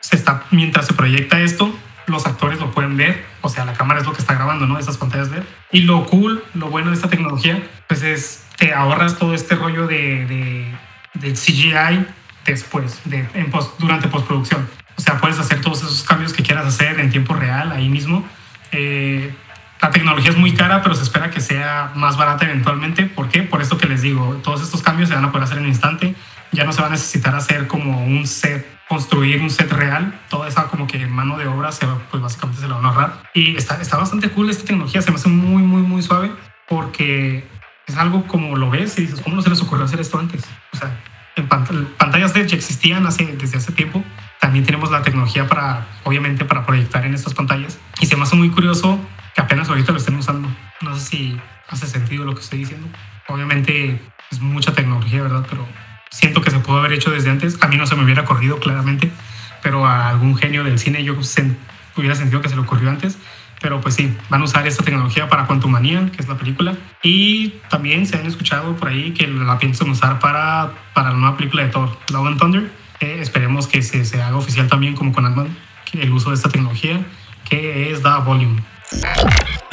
se está, mientras se proyecta esto, los actores lo pueden ver, o sea, la cámara es lo que está grabando, ¿no? Esas pantallas LED. Y lo cool, lo bueno de esta tecnología, pues es, te ahorras todo este rollo de, de, de CGI después, de, en post, durante postproducción. O sea, puedes hacer todos esos cambios que quieras hacer en tiempo real, ahí mismo. Eh, la tecnología es muy cara, pero se espera que sea más barata eventualmente. ¿Por qué? Por esto que les digo, todos estos cambios se van a poder hacer en un instante. Ya no se va a necesitar hacer como un set, construir un set real. Toda esa como que mano de obra, se, pues básicamente se lo van a ahorrar. Y está, está bastante cool esta tecnología, se me hace muy, muy, muy suave porque es algo como lo ves y dices, ¿cómo no se les ocurrió hacer esto antes? O sea, en pantallas LED ya existían hace, desde hace tiempo. También tenemos la tecnología para, obviamente, para proyectar en estas pantallas. Y se me hace muy curioso que apenas ahorita lo estén usando. No sé si hace sentido lo que estoy diciendo. Obviamente es mucha tecnología, ¿verdad? Pero siento que se pudo haber hecho desde antes. A mí no se me hubiera ocurrido claramente, pero a algún genio del cine yo hubiera sentido que se le ocurrió antes. Pero pues sí, van a usar esta tecnología para Quantumania, que es la película. Y también se han escuchado por ahí que la piensan usar para, para la nueva película de Thor, Love and Thunder. Eh, esperemos que se, se, haga oficial también como con Ant-Man, el uso de esta tecnología, que es The Volume.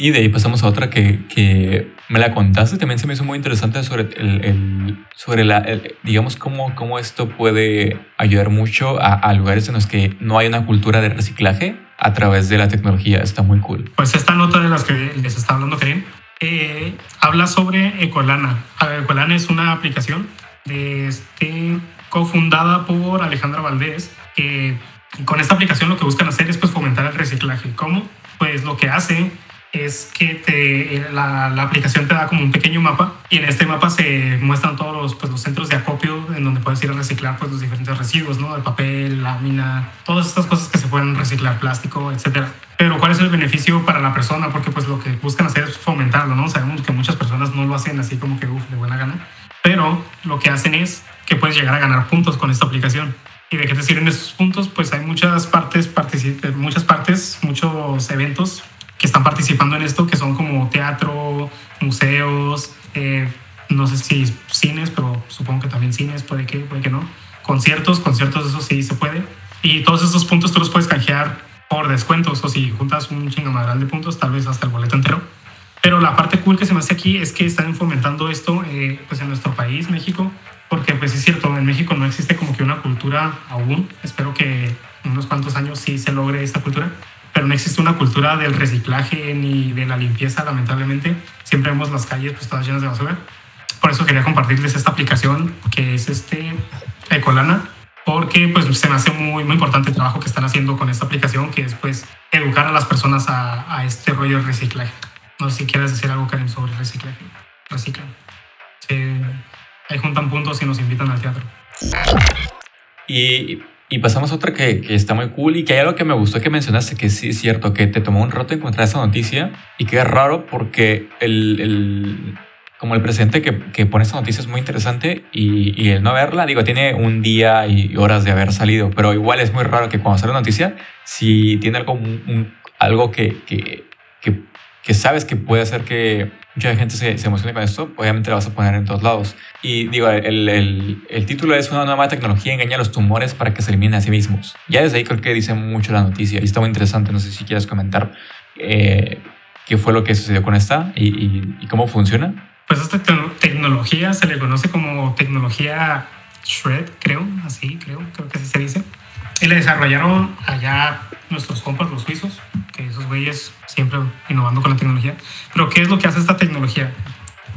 Y de ahí pasamos a otra que, que me la contaste, también se me hizo muy interesante sobre, el, el sobre la, el, digamos, cómo, cómo esto puede ayudar mucho a, a lugares en los que no hay una cultura de reciclaje a través de la tecnología. Está muy cool. Pues esta nota de las que les está hablando Karim eh, habla sobre Ecolana. Ecolana es una aplicación de este, cofundada por Alejandra Valdés. Que con esta aplicación lo que buscan hacer es pues, fomentar el reciclaje. ¿Cómo? Pues lo que hace es que te, la, la, aplicación te da como un pequeño mapa y en este mapa se muestran todos los, pues, los centros de acopio en donde puedes ir a reciclar pues, los diferentes residuos, ¿no? El papel, lámina, todas estas cosas que se pueden reciclar, plástico, etcétera. Pero ¿cuál es el beneficio para la persona? Porque pues lo que buscan hacer es fomentarlo, ¿no? Sabemos que muchas personas no lo hacen así como que uf, de buena gana, pero lo que hacen es que puedes llegar a ganar puntos con esta aplicación. ¿Y de qué te sirven esos puntos? Pues hay muchas partes, muchas partes, muchos eventos que están participando en esto, que son como teatro, museos, eh, no sé si cines, pero supongo que también cines, puede que, puede que no. Conciertos, conciertos, eso sí se puede. Y todos esos puntos tú los puedes canjear por descuentos o si juntas un chingamadral de puntos, tal vez hasta el boleto entero. Pero la parte cool que se me hace aquí es que están fomentando esto eh, pues en nuestro país, México, porque pues es cierto, en México no existe como que una cultura aún. Espero que en unos cuantos años sí se logre esta cultura pero no existe una cultura del reciclaje ni de la limpieza, lamentablemente. Siempre vemos las calles pues, todas llenas de basura. Por eso quería compartirles esta aplicación que es este Ecolana, porque pues se me hace muy, muy importante el trabajo que están haciendo con esta aplicación, que es pues educar a las personas a, a este rollo de reciclaje. No sé si quieres decir algo, Karen, sobre reciclaje. Reciclan. Se, ahí juntan puntos y nos invitan al teatro. Y y pasamos a otra que, que, está muy cool y que hay algo que me gustó que mencionaste, que sí es cierto, que te tomó un rato encontrar esa noticia y que es raro porque el, el como el presidente que, que, pone esta noticia es muy interesante y, y, el no verla, digo, tiene un día y horas de haber salido, pero igual es muy raro que cuando sale una noticia, si tiene algo, algo que, que, que sabes que puede hacer que mucha gente se, se emociona con esto, obviamente lo vas a poner en todos lados. Y digo, el, el, el, título es una nueva tecnología engaña a los tumores para que se eliminen a sí mismos. Ya desde ahí creo que dice mucho la noticia y está muy interesante. No sé si quieres comentar eh, qué fue lo que sucedió con esta y, y, y cómo funciona. Pues esta te tecnología se le conoce como tecnología Shred, creo, así, creo, creo que así se dice. Y la desarrollaron allá nuestros compas, los suizos, que esos güeyes siempre innovando con la tecnología. Pero ¿qué es lo que hace esta tecnología?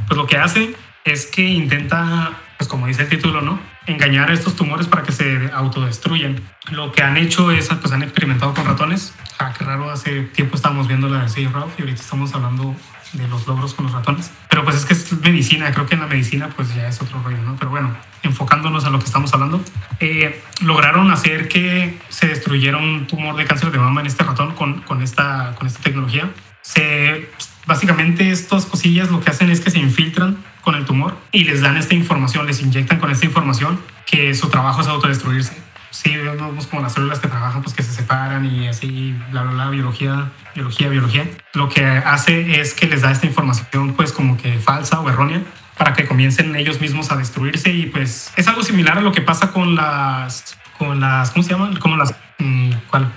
Pues lo que hace es que intenta, pues como dice el título, ¿no? Engañar a estos tumores para que se autodestruyan. Lo que han hecho es, pues han experimentado con ratones. Ah, qué raro, hace tiempo estábamos viendo la de Save Ralph y ahorita estamos hablando de los logros con los ratones. Pero pues es que es medicina, creo que en la medicina pues ya es otro rollo, ¿no? Pero bueno, enfocándonos a lo que estamos hablando, eh, lograron hacer que se destruyera un tumor de cáncer de mama en este ratón con, con, esta, con esta tecnología. Se, básicamente estas cosillas lo que hacen es que se infiltran con el tumor y les dan esta información, les inyectan con esta información que su trabajo es autodestruirse. Sí, vemos como las células que trabajan, pues que se separan y así, bla, bla, bla, biología, biología, biología. Lo que hace es que les da esta información, pues como que falsa o errónea, para que comiencen ellos mismos a destruirse y pues es algo similar a lo que pasa con las, con las, ¿cómo se llaman? Como las, mm, ¿cuál?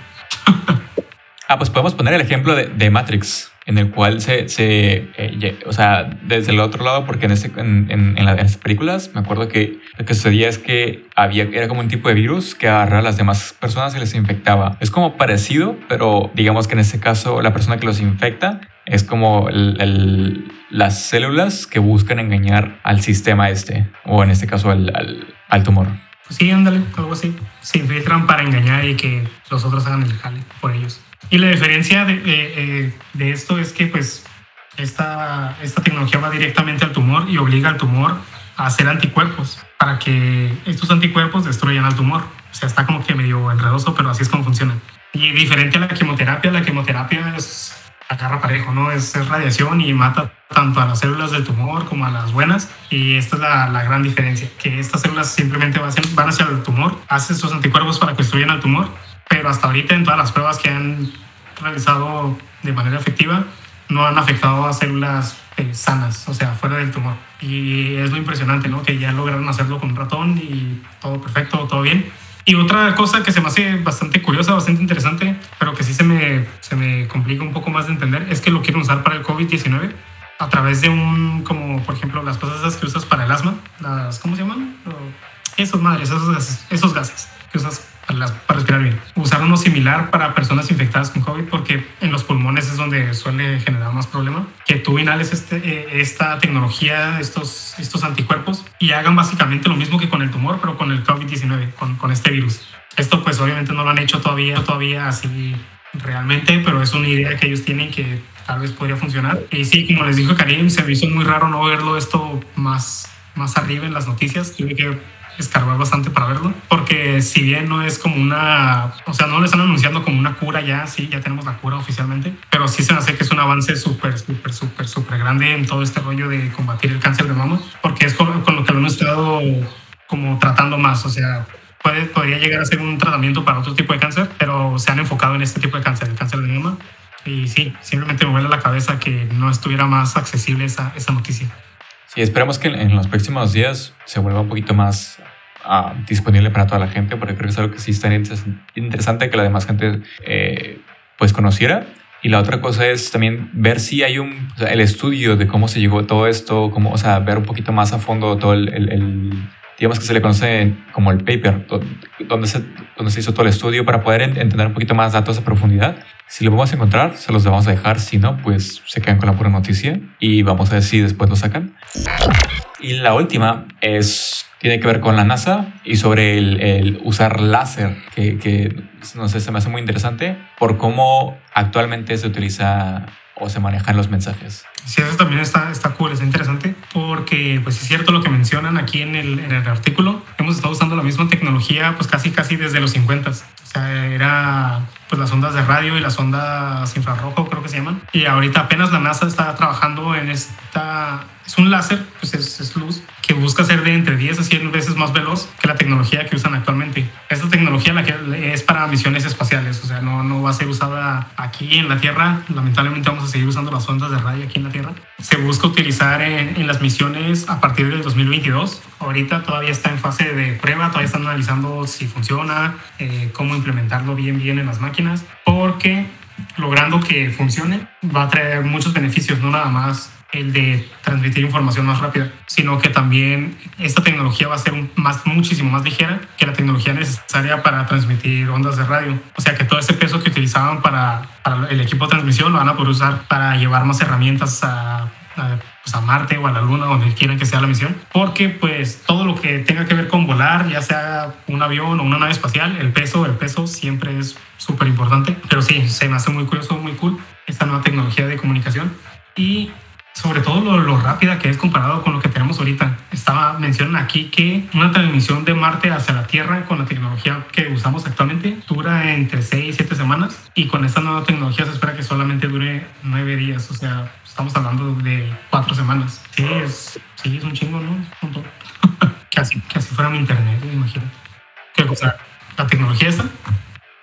ah, pues podemos poner el ejemplo de, de Matrix en el cual se, se eh, o sea, desde el otro lado, porque en, este, en, en, las películas me acuerdo que lo que sucedía es que había, era como un tipo de virus que agarraba a las demás personas y les infectaba. Es como parecido, pero digamos que en este caso la persona que los infecta es como el, las células que buscan engañar al sistema este, o en este caso al, al, al tumor. Sí, ándale, algo así. Se infiltran para engañar y que los otros hagan el jale por ellos. Y la diferencia de, eh, de, esto es que pues esta, esta tecnología va directamente al tumor y obliga al tumor a hacer anticuerpos para que estos anticuerpos destruyan al tumor. O sea, está como que medio enredoso, pero así es como funciona. Y diferente a la quimioterapia, la quimioterapia es agarra parejo, ¿no? Es, es, radiación y mata tanto a las células del tumor como a las buenas. Y esta es la, la gran diferencia, que estas células simplemente van hacia, van hacia el tumor, hacen sus anticuerpos para que destruyan al tumor pero hasta ahorita en todas las pruebas que han realizado de manera efectiva no han afectado a células eh, sanas, o sea, fuera del tumor. Y es lo impresionante, ¿no? Que ya lograron hacerlo con un ratón y todo perfecto, todo bien. Y otra cosa que se me hace bastante curiosa, bastante interesante, pero que sí se me, se me complica un poco más de entender, es que lo quieren usar para el COVID-19 a través de un, como por ejemplo, las cosas que usas para el asma, las, ¿cómo se llaman? Esos madres, esos gases, esos gases que usas para, respirar bien. Usar uno similar para personas infectadas con COVID porque en los pulmones es donde suele generar más problema. Que tú inhales este, eh, esta tecnología, estos, estos anticuerpos y hagan básicamente lo mismo que con el tumor, pero con el COVID-19, con, con este virus. Esto pues obviamente no lo han hecho todavía, todavía así realmente, pero es una idea que ellos tienen que tal vez podría funcionar. Y sí, como les dijo Karim, se me hizo muy raro no verlo esto más, más arriba en las noticias. Tuve que escarbar bastante para verlo, porque si bien no es como una, o sea, no lo están anunciando como una cura ya, sí, ya tenemos la cura oficialmente, pero sí se hace que es un avance súper, súper, súper, súper grande en todo este rollo de combatir el cáncer de mama, porque es con, lo que lo hemos estado como tratando más, o sea, puede, podría llegar a ser un tratamiento para otro tipo de cáncer, pero se han enfocado en este tipo de cáncer, el cáncer de mama. Y sí, simplemente me vuela la cabeza que no estuviera más accesible esa, esa noticia. Sí, esperemos que en los próximos días se vuelva un poquito más uh, disponible para toda la gente, porque creo que es algo que sí está interesante que la demás gente eh, pues conociera. Y la otra cosa es también ver si hay un, o sea, el estudio de cómo se llegó todo esto, cómo, o sea, ver un poquito más a fondo todo el, el, el digamos que se le conoce como el paper, donde se, donde se hizo todo el estudio para poder entender un poquito más datos a profundidad. Si lo vamos a encontrar, se los vamos a dejar. Si no, pues se quedan con la pura noticia y vamos a ver si después lo sacan. Y la última es tiene que ver con la NASA y sobre el, el usar láser, que, que, no sé, se me hace muy interesante por cómo actualmente se utiliza o se manejan los mensajes. Sí, eso también está, está cool, es interesante, porque pues es cierto lo que mencionan aquí en el, en el artículo. Hemos estado usando la misma tecnología pues casi casi desde los 50. O sea, era pues las ondas de radio y las ondas infrarrojo, creo que se llaman. Y ahorita apenas la NASA está trabajando en esta es un láser, pues es, luz, que busca ser de entre 10 a 100 veces más veloz que la tecnología que usan actualmente. Esta tecnología la que es para misiones espaciales, o sea, no, no va a ser usada aquí en la Tierra. Lamentablemente vamos a seguir usando las ondas de radio aquí en la Tierra. Se busca utilizar en, las misiones a partir del 2022. Ahorita todavía está en fase de prueba, todavía están analizando si funciona, eh, cómo implementarlo bien, bien en las máquinas, porque logrando que funcione, va a traer muchos beneficios, no nada más el de transmitir información más rápida, sino que también esta tecnología va a ser más, muchísimo más ligera que la tecnología necesaria para transmitir ondas de radio. O sea que todo ese peso que utilizaban para, el equipo de transmisión lo van a poder usar para llevar más herramientas a, pues a, Marte o a la Luna, donde quieran que sea la misión, porque pues todo lo que tenga que ver con volar, ya sea un avión o una nave espacial, el peso, el peso siempre es súper importante. Pero sí, se me hace muy curioso, muy cool esta nueva tecnología de comunicación. Y sobre todo lo, lo, rápida que es comparado con lo que tenemos ahorita. Estaba mencionan aquí que una transmisión de Marte hacia la Tierra con la tecnología que usamos actualmente dura entre 6 y 7 semanas y con esta nueva tecnología se espera que solamente dure 9 días, o sea, estamos hablando de 4 semanas. Sí, es, sí, es un chingo, ¿no? casi, casi fuera mi internet, imagínate. ¿Qué cosa? ¿La tecnología esta?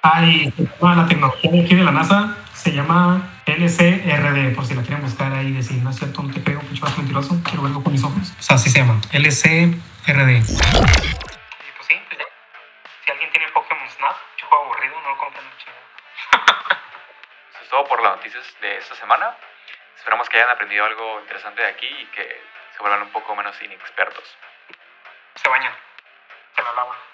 Ay, la tecnología de aquí de la NASA se llama LCRD, por si la quieren buscar ahí y decir, no es cierto, no te creo, pinche mentiroso, quiero verlo con mis ojos. O sea, así se llama, LCRD. Y pues sí, pues ya. Si alguien tiene Pokémon Snap, yo juego aburrido, no lo compren chido. Eso es todo por las noticias de esta semana. Esperamos que hayan aprendido algo interesante de aquí y que se vuelvan un poco menos inexpertos. Se bañan, se la lavan.